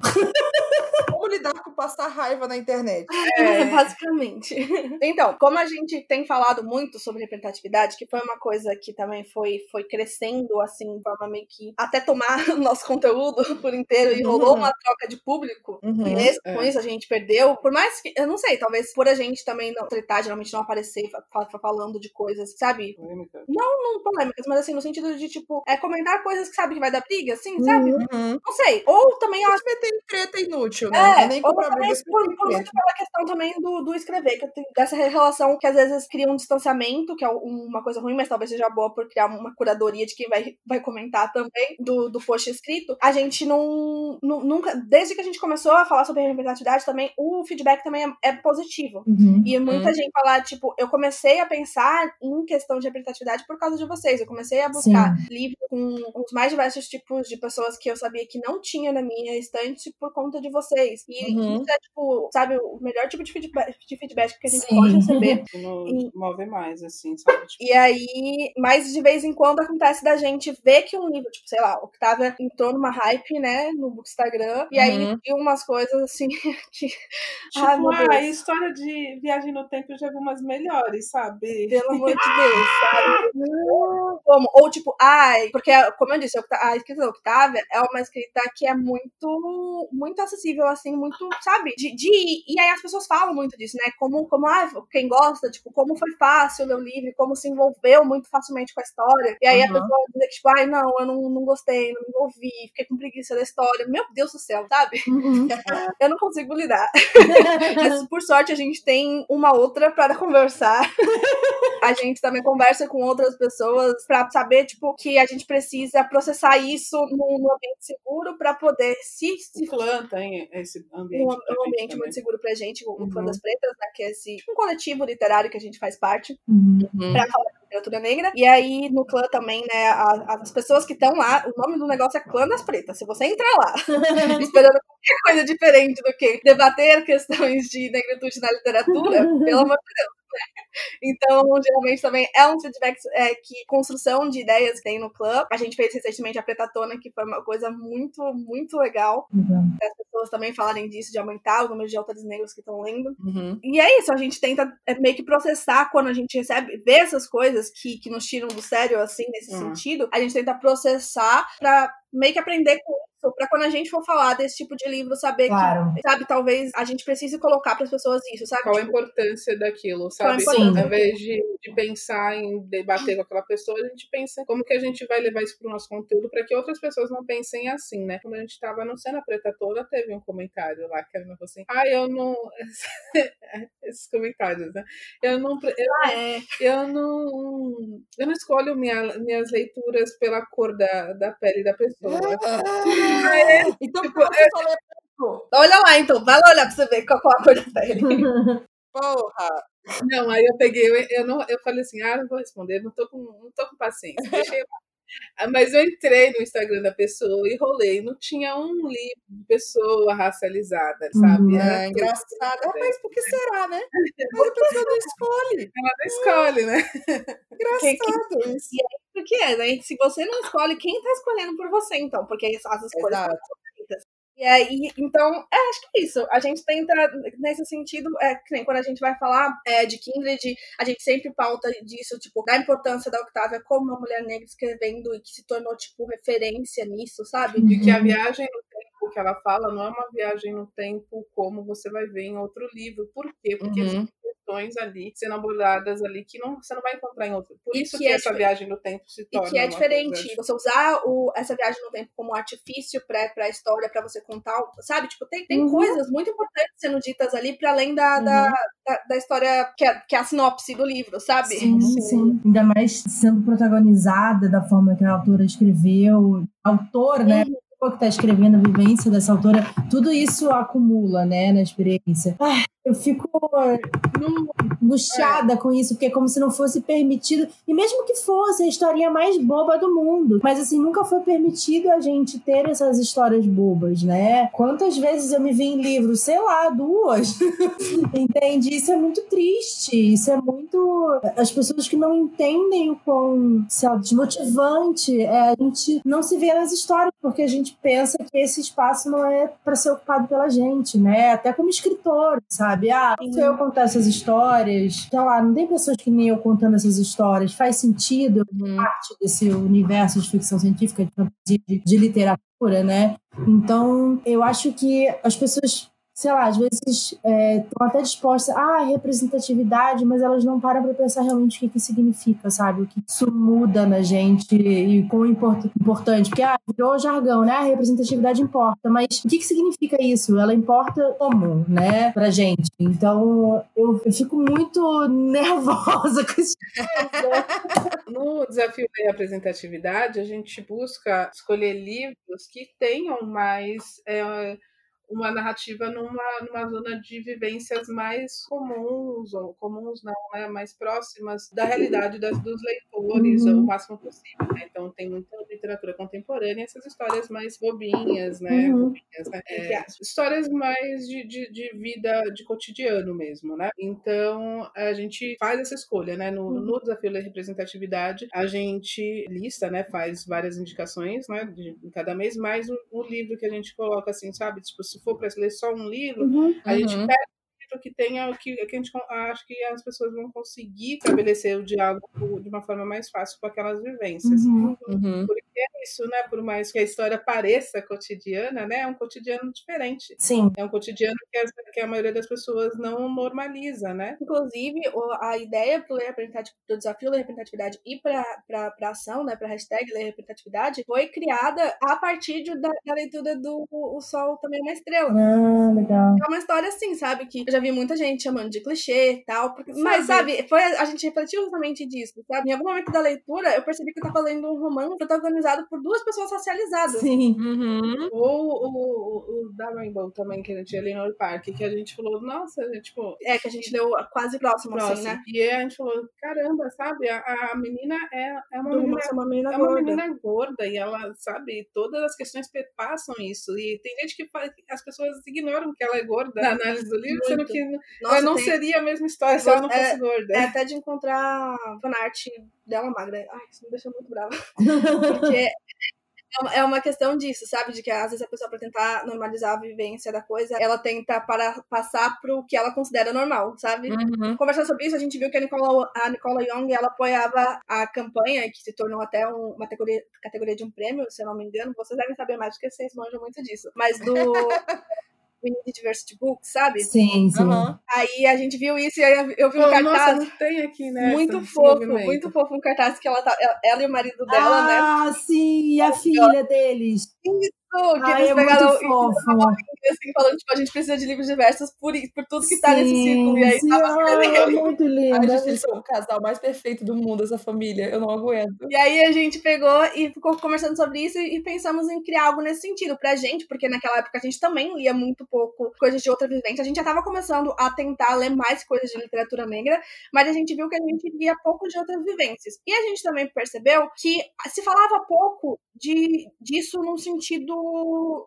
Como lidar com passar raiva na internet? É, basicamente. Então, como a gente tem falado muito sobre representatividade, que foi uma coisa que também foi, foi crescendo, assim, de forma meio que até tomar o nosso conteúdo por inteiro e rolou uhum. uma troca de público. Uhum. E nesse, é. com isso a gente perdeu. Por mais que, eu não sei, talvez por a gente também não tretar, geralmente não aparecer falando de coisas, sabe? Não, não polêmicas, mas assim, no sentido de, tipo, é comentar coisas que sabe que vai dar briga, assim, sabe? Uhum. Não sei. Ou também. Acho que tem treta inútil, né? É, nem ou também por, por muito pela questão também do, do escrever, que dessa relação que às vezes cria um distanciamento, que é uma coisa ruim, mas talvez seja boa por criar uma curadoria de quem vai, vai comentar também do, do post escrito. A gente não, não nunca, desde que a gente começou a falar sobre representatividade também, o feedback também é, é positivo. Uhum. E muita uhum. gente fala, tipo, eu comecei a pensar em questão de representatividade por causa de vocês. Eu comecei a buscar Sim. livros com os mais diversos tipos de pessoas que eu sabia que não tinha na minha estante por conta de vocês. E uhum. isso é, tipo, sabe, o melhor tipo de feedback, de feedback que a gente Sim. pode receber. e, move mais, assim, sabe? Tipo... E aí, mas de vez em quando acontece da gente ver que um livro, tipo, sei lá, o Octavia entrou numa hype, né, no Instagram, e aí uhum. viu umas coisas assim que. Tipo, ah, a história de viagem no tempo eu já vi umas melhores, sabe? Pelo amor de Deus, sabe? Como? Ou tipo, ai, porque, como eu disse, a escrita da Octavia é uma escrita que é muito, muito acessível, assim, muito, sabe? De, de, e aí as pessoas falam muito disso, né? Como, como ah, quem gosta, tipo, como foi fácil ler o livro, como se envolveu muito facilmente com a história. E aí uhum. a pessoa diz que, tipo, ai, não, eu não, não gostei, não me envolvi, fiquei com preguiça da história. Meu Deus do céu, sabe? Uhum. eu não consigo lidar. Mas, por sorte, a gente tem uma outra para conversar. a gente também conversa com outras pessoas para saber, tipo, que a gente precisa processar isso num, ambiente seguro para poder se. se... O clã tem esse ambiente. Um, um ambiente muito seguro pra gente, o uhum. Clã das Pretas, né, que é esse um coletivo literário que a gente faz parte, uhum. pra falar de literatura negra. E aí, no clã também, né, a, as pessoas que estão lá, o nome do negócio é Clã das Pretas. Se você entrar lá esperando qualquer coisa diferente do que debater questões de negritude na literatura, pelo amor de Deus então, geralmente também é um feedback é, que construção de ideias que tem no club. A gente fez recentemente a Pretatona, que foi uma coisa muito, muito legal. Uhum. As pessoas também falarem disso, de aumentar o número de autores negros que estão lendo. Uhum. E é isso, a gente tenta é, meio que processar quando a gente recebe, vê essas coisas que, que nos tiram do sério, assim, nesse uhum. sentido. A gente tenta processar pra meio que aprender com isso, pra quando a gente for falar desse tipo de livro, saber Claro. que, sabe, talvez a gente precise colocar pras pessoas isso, sabe? Qual a Tipo, importância daquilo, a sabe? importância Ao invés de, de pensar em debater com aquela pessoa, a gente pensa como que a gente vai levar isso pro nosso conteúdo para que outras pessoas não pensem assim, né? Quando a gente tava no Cena Preta toda, teve um comentário lá que era falou assim: ah, eu não. Esses comentários, né? Eu não. Eu, ah, é. eu não. Eu não escolho minha, minhas leituras pela cor da, da pele da pessoa. Ah, é? Então, Tipo, branco. Olha lá, então. Vai lá olhar pra você ver qual, qual a cor da pele. Porra. Não, aí eu peguei, eu, eu, não, eu falei assim, ah, não vou responder, não tô com, não tô com paciência, deixei lá. Mas eu entrei no Instagram da pessoa e rolei, não tinha um livro de pessoa racializada, sabe? Uhum. É engraçado. Ah, mas por que será, né? Mas a pessoa não escolhe. Ela não escolhe, né? Engraçado isso. Porque é, né? Se você não escolhe, quem tá escolhendo por você, então? Porque as escolhas Exato. E aí, então, é, acho que é isso. A gente tenta, nesse sentido, é, que nem quando a gente vai falar é, de Kindred, a gente sempre pauta disso, tipo, da importância da Octavia como uma mulher negra escrevendo e que se tornou, tipo, referência nisso, sabe? E que a viagem no tempo que ela fala não é uma viagem no tempo como você vai ver em outro livro. Por quê? Porque Uhum. Questões ali sendo abordadas ali que não, você não vai encontrar em outro. Por E isso que que, é essa difer- viagem no tempo se E torna. que é uma diferente coisa- você usar o, essa viagem no tempo como artifício pra, pra história, pra você contar, sabe? Tipo, tem, tem Uhum. coisas muito importantes sendo ditas ali, pra além da, da, da, da história que é, que é a sinopse do livro, sabe? Sim, sim. Ainda mais sendo protagonizada da forma que a autora escreveu. Autor, né? Uhum. A que está escrevendo a vivência dessa autora, tudo isso acumula, né, na experiência. Eu fico Não, angustiada com isso, porque é como se não fosse permitido. E mesmo que fosse a historinha mais boba do mundo. Mas assim, nunca foi permitido a gente ter essas histórias bobas, né? Quantas vezes eu me vi em livros, sei lá, duas. Entende? Isso é muito triste. Isso é muito. As pessoas que não entendem o quão sei lá, desmotivante é a gente não se ver nas histórias, porque a gente pensa que esse espaço não é para ser ocupado pela gente, né? Até como escritor, sabe? Ah, se eu contar essas histórias, sei lá, não tem pessoas que nem eu contando essas histórias. Faz sentido Uhum. parte desse universo de ficção científica, de de, de literatura, né? Então, eu acho que as pessoas, sei lá, às vezes estão até dispostas à representatividade, mas elas não param para pensar realmente o que, que significa, sabe? O que isso muda na gente e quão import- importante. Porque, ah, virou jargão, né? A representatividade importa, mas o que, que significa isso? Ela importa como, né? Pra gente. Então, eu, eu fico muito nervosa com isso. No desafio da representatividade, a gente busca escolher livros que tenham mais é, uma narrativa numa, numa zona de vivências mais comuns, ou comuns não, né? Mais próximas da realidade das, dos leitores, Uhum. o máximo possível. né? Então tem muita literatura contemporânea, essas histórias mais bobinhas, né? Uhum. Bobinhas, né? É, histórias mais de, de, de vida de cotidiano mesmo, né? Então a gente faz essa escolha, né? No, no desafio da representatividade, a gente lista, né? Faz várias indicações, né? De, de cada mês, mais o, o livro que a gente coloca assim, sabe? Tipo, se for para ler só um livro, Uhum. a gente Uhum. pega que tenha que, que a gente acho que as pessoas vão conseguir estabelecer o diálogo de uma forma mais fácil com aquelas vivências. Uhum. Uhum. Porque é isso, né? Por mais que a história pareça cotidiana, né? É um cotidiano diferente. Sim. É um cotidiano que, as- que a maioria das pessoas não normaliza, né? Inclusive, o- a ideia Representati- do desafio da representatividade e para a ação, né, para a hashtag Ler Representatividade, foi criada a partir de- da, da leitura do O Sol Também é uma Estrela. Ah, legal. É uma história assim, sabe? Que eu já vi muita gente chamando de clichê e tal. porque- mas, sabe, foi, a gente refletiu justamente disso, sabe? Em algum momento da leitura, eu percebi que eu tava lendo um romance protagonizado por duas pessoas racializadas. Sim. Uhum. Ou o, o, o da Rainbow também, que a gente ali no Park, que a gente falou, nossa, tipo, É, que a gente deu quase próximo, assim, próximo. né? E aí a gente falou, caramba, sabe? A, a menina é, é uma menina é uma menina É uma gorda. menina gorda e ela, sabe, todas as questões perpassam isso. E tem gente que faz, as pessoas ignoram que ela é gorda na análise do livro, sendo Muito. Que Nossa, ela não tem- seria a mesma história se ela não É- fosse gorda. É até de encontrar fanart dela magra. Ai, isso me deixou muito brava. Porque É, é uma questão disso, sabe? De que às vezes a pessoa, para tentar normalizar a vivência da coisa, ela tenta para passar pro que ela considera normal, sabe? Uhum. Conversando sobre isso, a gente viu que a Nicola, a Nicola Young ela apoiava a campanha, que se tornou até um, uma categoria, categoria de um prêmio, se eu não me engano. Vocês devem saber mais, porque vocês manjam muito disso. Mas do. We Need Diversity Books, sabe? Sim, sim. Uhum. Aí a gente viu isso e aí eu vi um Pô, cartaz nossa, não tem aqui, né? muito fofo, movimento. muito fofo um cartaz que ela tá. Ela e o marido dela, né? ah, sim, e a filha deles. Isso, que Ai, eles é pegaram muito e fofo. assim, falando, tipo, a gente precisa de livros diversos por, por tudo que tá nesse círculo. E aí sim, tava ah, dele. muito Ai, lindo. gente, eles são o casal mais perfeito do mundo, essa família. Eu não aguento. E aí a gente pegou e ficou conversando sobre isso e pensamos em criar algo nesse sentido pra gente, porque naquela época a gente também lia muito pouco coisas de outra vivência. A gente já tava começando a tentar ler mais coisas de literatura negra, mas a gente viu que a gente lia pouco de outras vivências. E a gente também percebeu que se falava pouco de, disso num sentido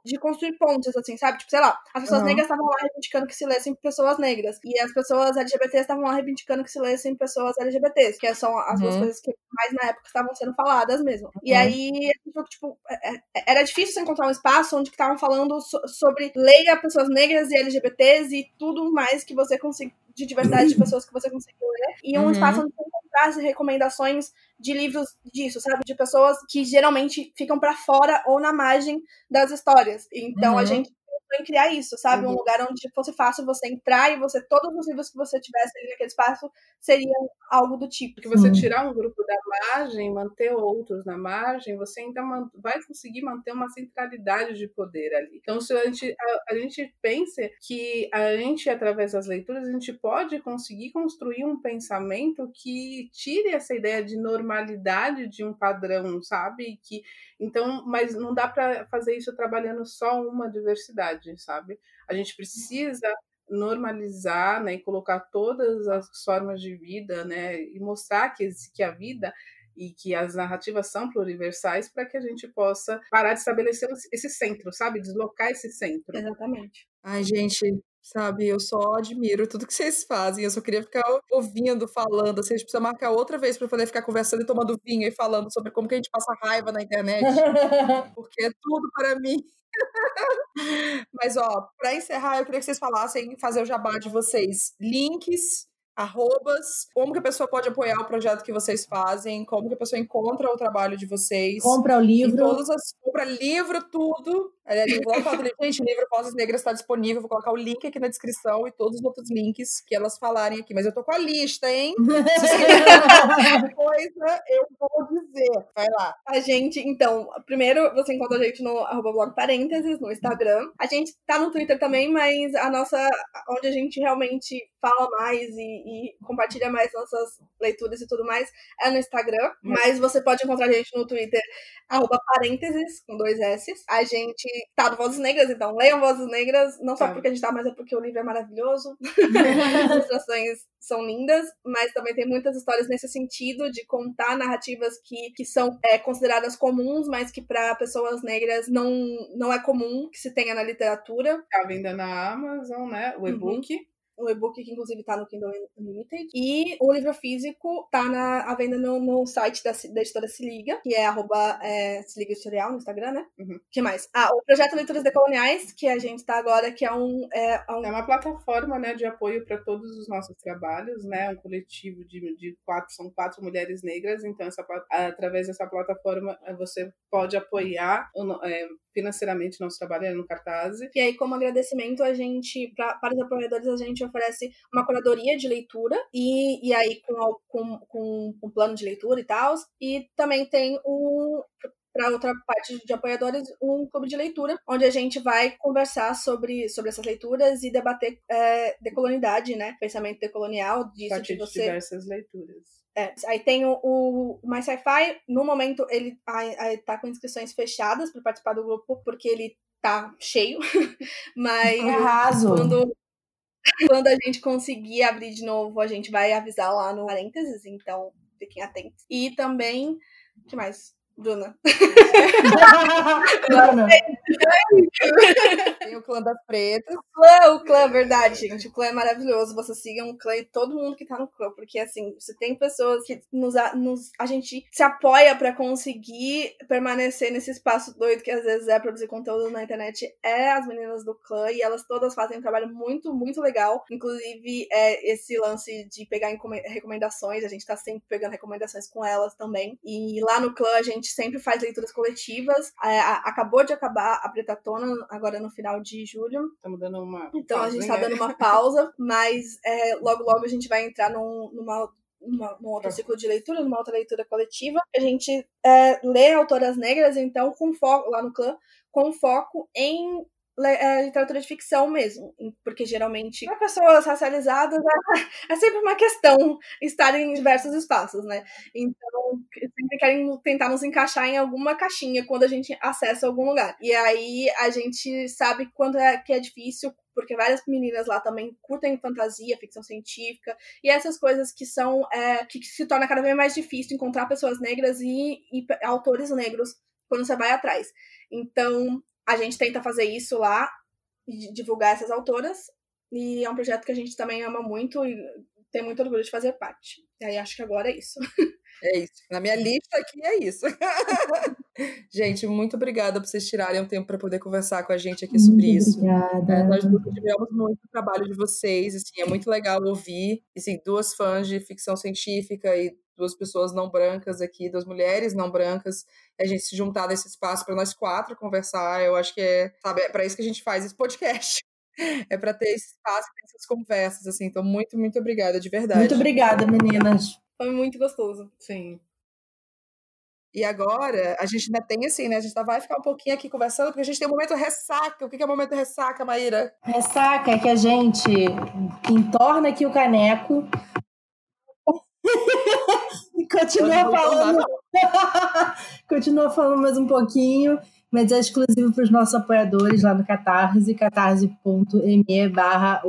de construir pontes, assim, sabe? Tipo, sei lá, as pessoas Uhum. negras estavam lá reivindicando que se lessem pessoas negras. E as pessoas LGBTs estavam lá reivindicando que se lessem pessoas LGBTs, que são as duas Uhum. coisas que mais na época estavam sendo faladas mesmo. E Uhum. aí, a gente viu que, tipo, é- é- era difícil você encontrar um espaço onde que estavam falando so- sobre leia pessoas negras e LGBTs e tudo mais que você conseguia de diversidade de pessoas que você conseguiu ler. E um Uhum. espaço onde você encontrasse recomendações de livros disso, sabe? De pessoas que geralmente ficam pra fora ou na margem das histórias. Então a Uhum. gente pensou em criar isso, sabe? Um Uhum. lugar onde fosse fácil você entrar e você, todos os livros que você tivesse ali naquele espaço seriam algo do tipo. Porque você Sim. tirar um grupo da margem, manter outros na margem, você ainda vai conseguir manter uma centralidade de poder ali. Então, se a gente, a, a gente pensa que a gente, através das leituras, a gente pode conseguir construir um pensamento que tire essa ideia de normalidade de um padrão, sabe? Que, então, mas não dá para fazer isso trabalhando só uma diversidade, sabe? A gente precisa normalizar, né, e colocar todas as formas de vida, né, e mostrar que, que a vida e que as narrativas são pluriversais para que a gente possa parar de estabelecer esse centro, sabe, deslocar esse centro. Exatamente. Ai, gente, sabe, eu só admiro tudo que vocês fazem. Eu só queria ficar ouvindo, falando. Assim, a gente precisa marcar outra vez para poder ficar conversando e tomando vinho e falando sobre como que a gente passa raiva na internet. porque é tudo para mim. Mas, ó, para encerrar, eu queria que vocês falassem, fazer o jabá de vocês. Links, arrobas, como que a pessoa pode apoiar o projeto que vocês fazem, como que a pessoa encontra o trabalho de vocês. Compra o livro. as. Compra livro, tudo. Aliás, eu vou lá falar. Gente, o livro Vozes Negras está disponível. Vou colocar o link aqui na descrição e todos os outros links que elas falarem aqui. Mas eu tô com a lista, hein? Se quiserem coisa, eu vou dizer. Vai lá. A gente, então, primeiro você encontra a gente no arroba blog parênteses, no Instagram. A gente tá no Twitter também, mas a nossa. onde a gente realmente fala mais e, e compartilha mais nossas leituras e tudo mais é no Instagram. Mas você pode encontrar a gente no Twitter, arroba parênteses, com dois S. A gente tá no Vozes Negras, então leiam Vozes Negras, não só Tá. porque a gente tá, mas é porque o livro é maravilhoso. As ilustrações são lindas, mas também tem muitas histórias nesse sentido de contar narrativas que, que são é, consideradas comuns, mas que para pessoas negras não, não é comum que se tenha na literatura. Tá venda na Amazon, né, o e-book. O e-book que inclusive tá no Kindle Unlimited. E o livro físico tá na, à venda no, no site da, da editora Se Liga, que é arroba é, Se Liga Editorial no Instagram, né? Uhum. que mais? Ah, o projeto Leituras Decoloniais, que a gente tá agora, que é um, é, é um É uma plataforma né, de apoio para todos os nossos trabalhos, né? Um coletivo de, de quatro, são quatro mulheres negras, então essa, através dessa plataforma você pode apoiar eh, financeiramente nosso trabalho é no cartaz. E aí, como agradecimento, a gente, pra, para os apoiadores, a gente oferece uma curadoria de leitura, e, e aí com, com, com um plano de leitura e tal. E também tem um. Para outra parte de apoiadores, um clube de leitura, onde a gente vai conversar sobre, sobre essas leituras e debater é, decolonidade, né? Pensamento decolonial, A disso partir de de você diversas leituras. É, aí tem o, o Mais Sci-Fi, no momento ele ai tá com inscrições fechadas para participar do grupo, porque ele tá cheio, mas Arraso. quando, quando a gente conseguir abrir de novo, a gente vai avisar lá no parênteses, então fiquem atentos. E também, o que mais? Bruna? Bruna. Tem o clã das pretas. O clã, o clã, verdade, gente. O clã é maravilhoso. Vocês sigam o clã e todo mundo que tá no clã. Porque, assim, você tem pessoas que nos, nos a gente se apoia para conseguir permanecer nesse espaço doido que às vezes é produzir conteúdo na internet. É as meninas do clã e elas todas fazem um trabalho muito, muito legal. Inclusive, é esse lance de pegar recomendações. A gente tá sempre pegando recomendações com elas também. E lá no clã a gente sempre faz leituras coletivas. É, acabou de acabar a Pretatona, agora no final de julho. Estamos dando uma. Então a gente tá dando uma pausa, mas é, logo, logo a gente vai entrar num, numa uma, num outro ciclo de leitura, numa outra leitura coletiva. A gente é, lê autoras negras, então, com foco, lá no clã, com foco em é, literatura de ficção mesmo, porque geralmente para pessoas racializadas é, é, sempre uma questão estar em diversos espaços, né? Então sempre querem tentar nos encaixar em alguma caixinha quando a gente acessa algum lugar. E aí a gente sabe quando é que é difícil porque várias meninas lá também curtem fantasia, ficção científica, e essas coisas que são é, que se torna cada vez mais difícil encontrar pessoas negras e, e autores negros quando você vai atrás. Então, a gente tenta fazer isso lá divulgar essas autoras. E é um projeto que a gente também ama muito e tem muito orgulho de fazer parte. E aí acho que agora é isso. É isso. Na minha lista aqui é isso. gente, muito obrigada por vocês tirarem um tempo para poder conversar com a gente aqui sobre muito isso. Obrigada. É, nós tivemos muito trabalho de vocês, assim, é muito legal ouvir, assim, duas fãs de ficção científica e duas pessoas não brancas aqui, duas mulheres não brancas, a gente se juntar nesse espaço para nós quatro conversar, eu acho que é, sabe, é para isso que a gente faz esse podcast. É para ter esse espaço, essas conversas, assim. Então, muito, muito obrigada, de verdade. Muito obrigada, meninas. Foi muito gostoso. Sim. E agora, a gente ainda tem assim, né? A gente ainda vai ficar um pouquinho aqui conversando, porque a gente tem o um momento ressaca. O que é o momento ressaca, Maíra? Ressaca é que a gente entorna aqui o caneco, continua falando. continua falando mais um pouquinho, mas é exclusivo para os nossos apoiadores lá no Catarse, catarse.me barra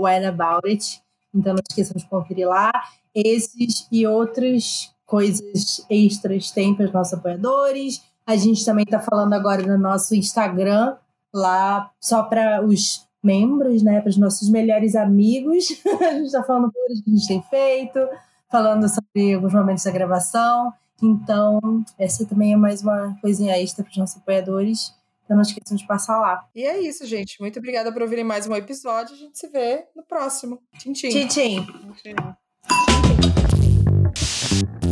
Então não esqueçam de conferir lá. Esses e outras coisas extras tem para os nossos apoiadores. A gente também está falando agora no nosso Instagram, lá só para os membros, né, para os nossos melhores amigos. a gente está falando coisas que a gente tem feito, falando sobre alguns momentos da gravação. Então, essa também é mais uma coisinha extra para os nossos apoiadores. Então, não esqueçam de passar lá. E é isso, gente. Muito obrigada por ouvirem mais um episódio. A gente se vê no próximo. Tchim, tchim. Tchim, tchim. tchim, tchim.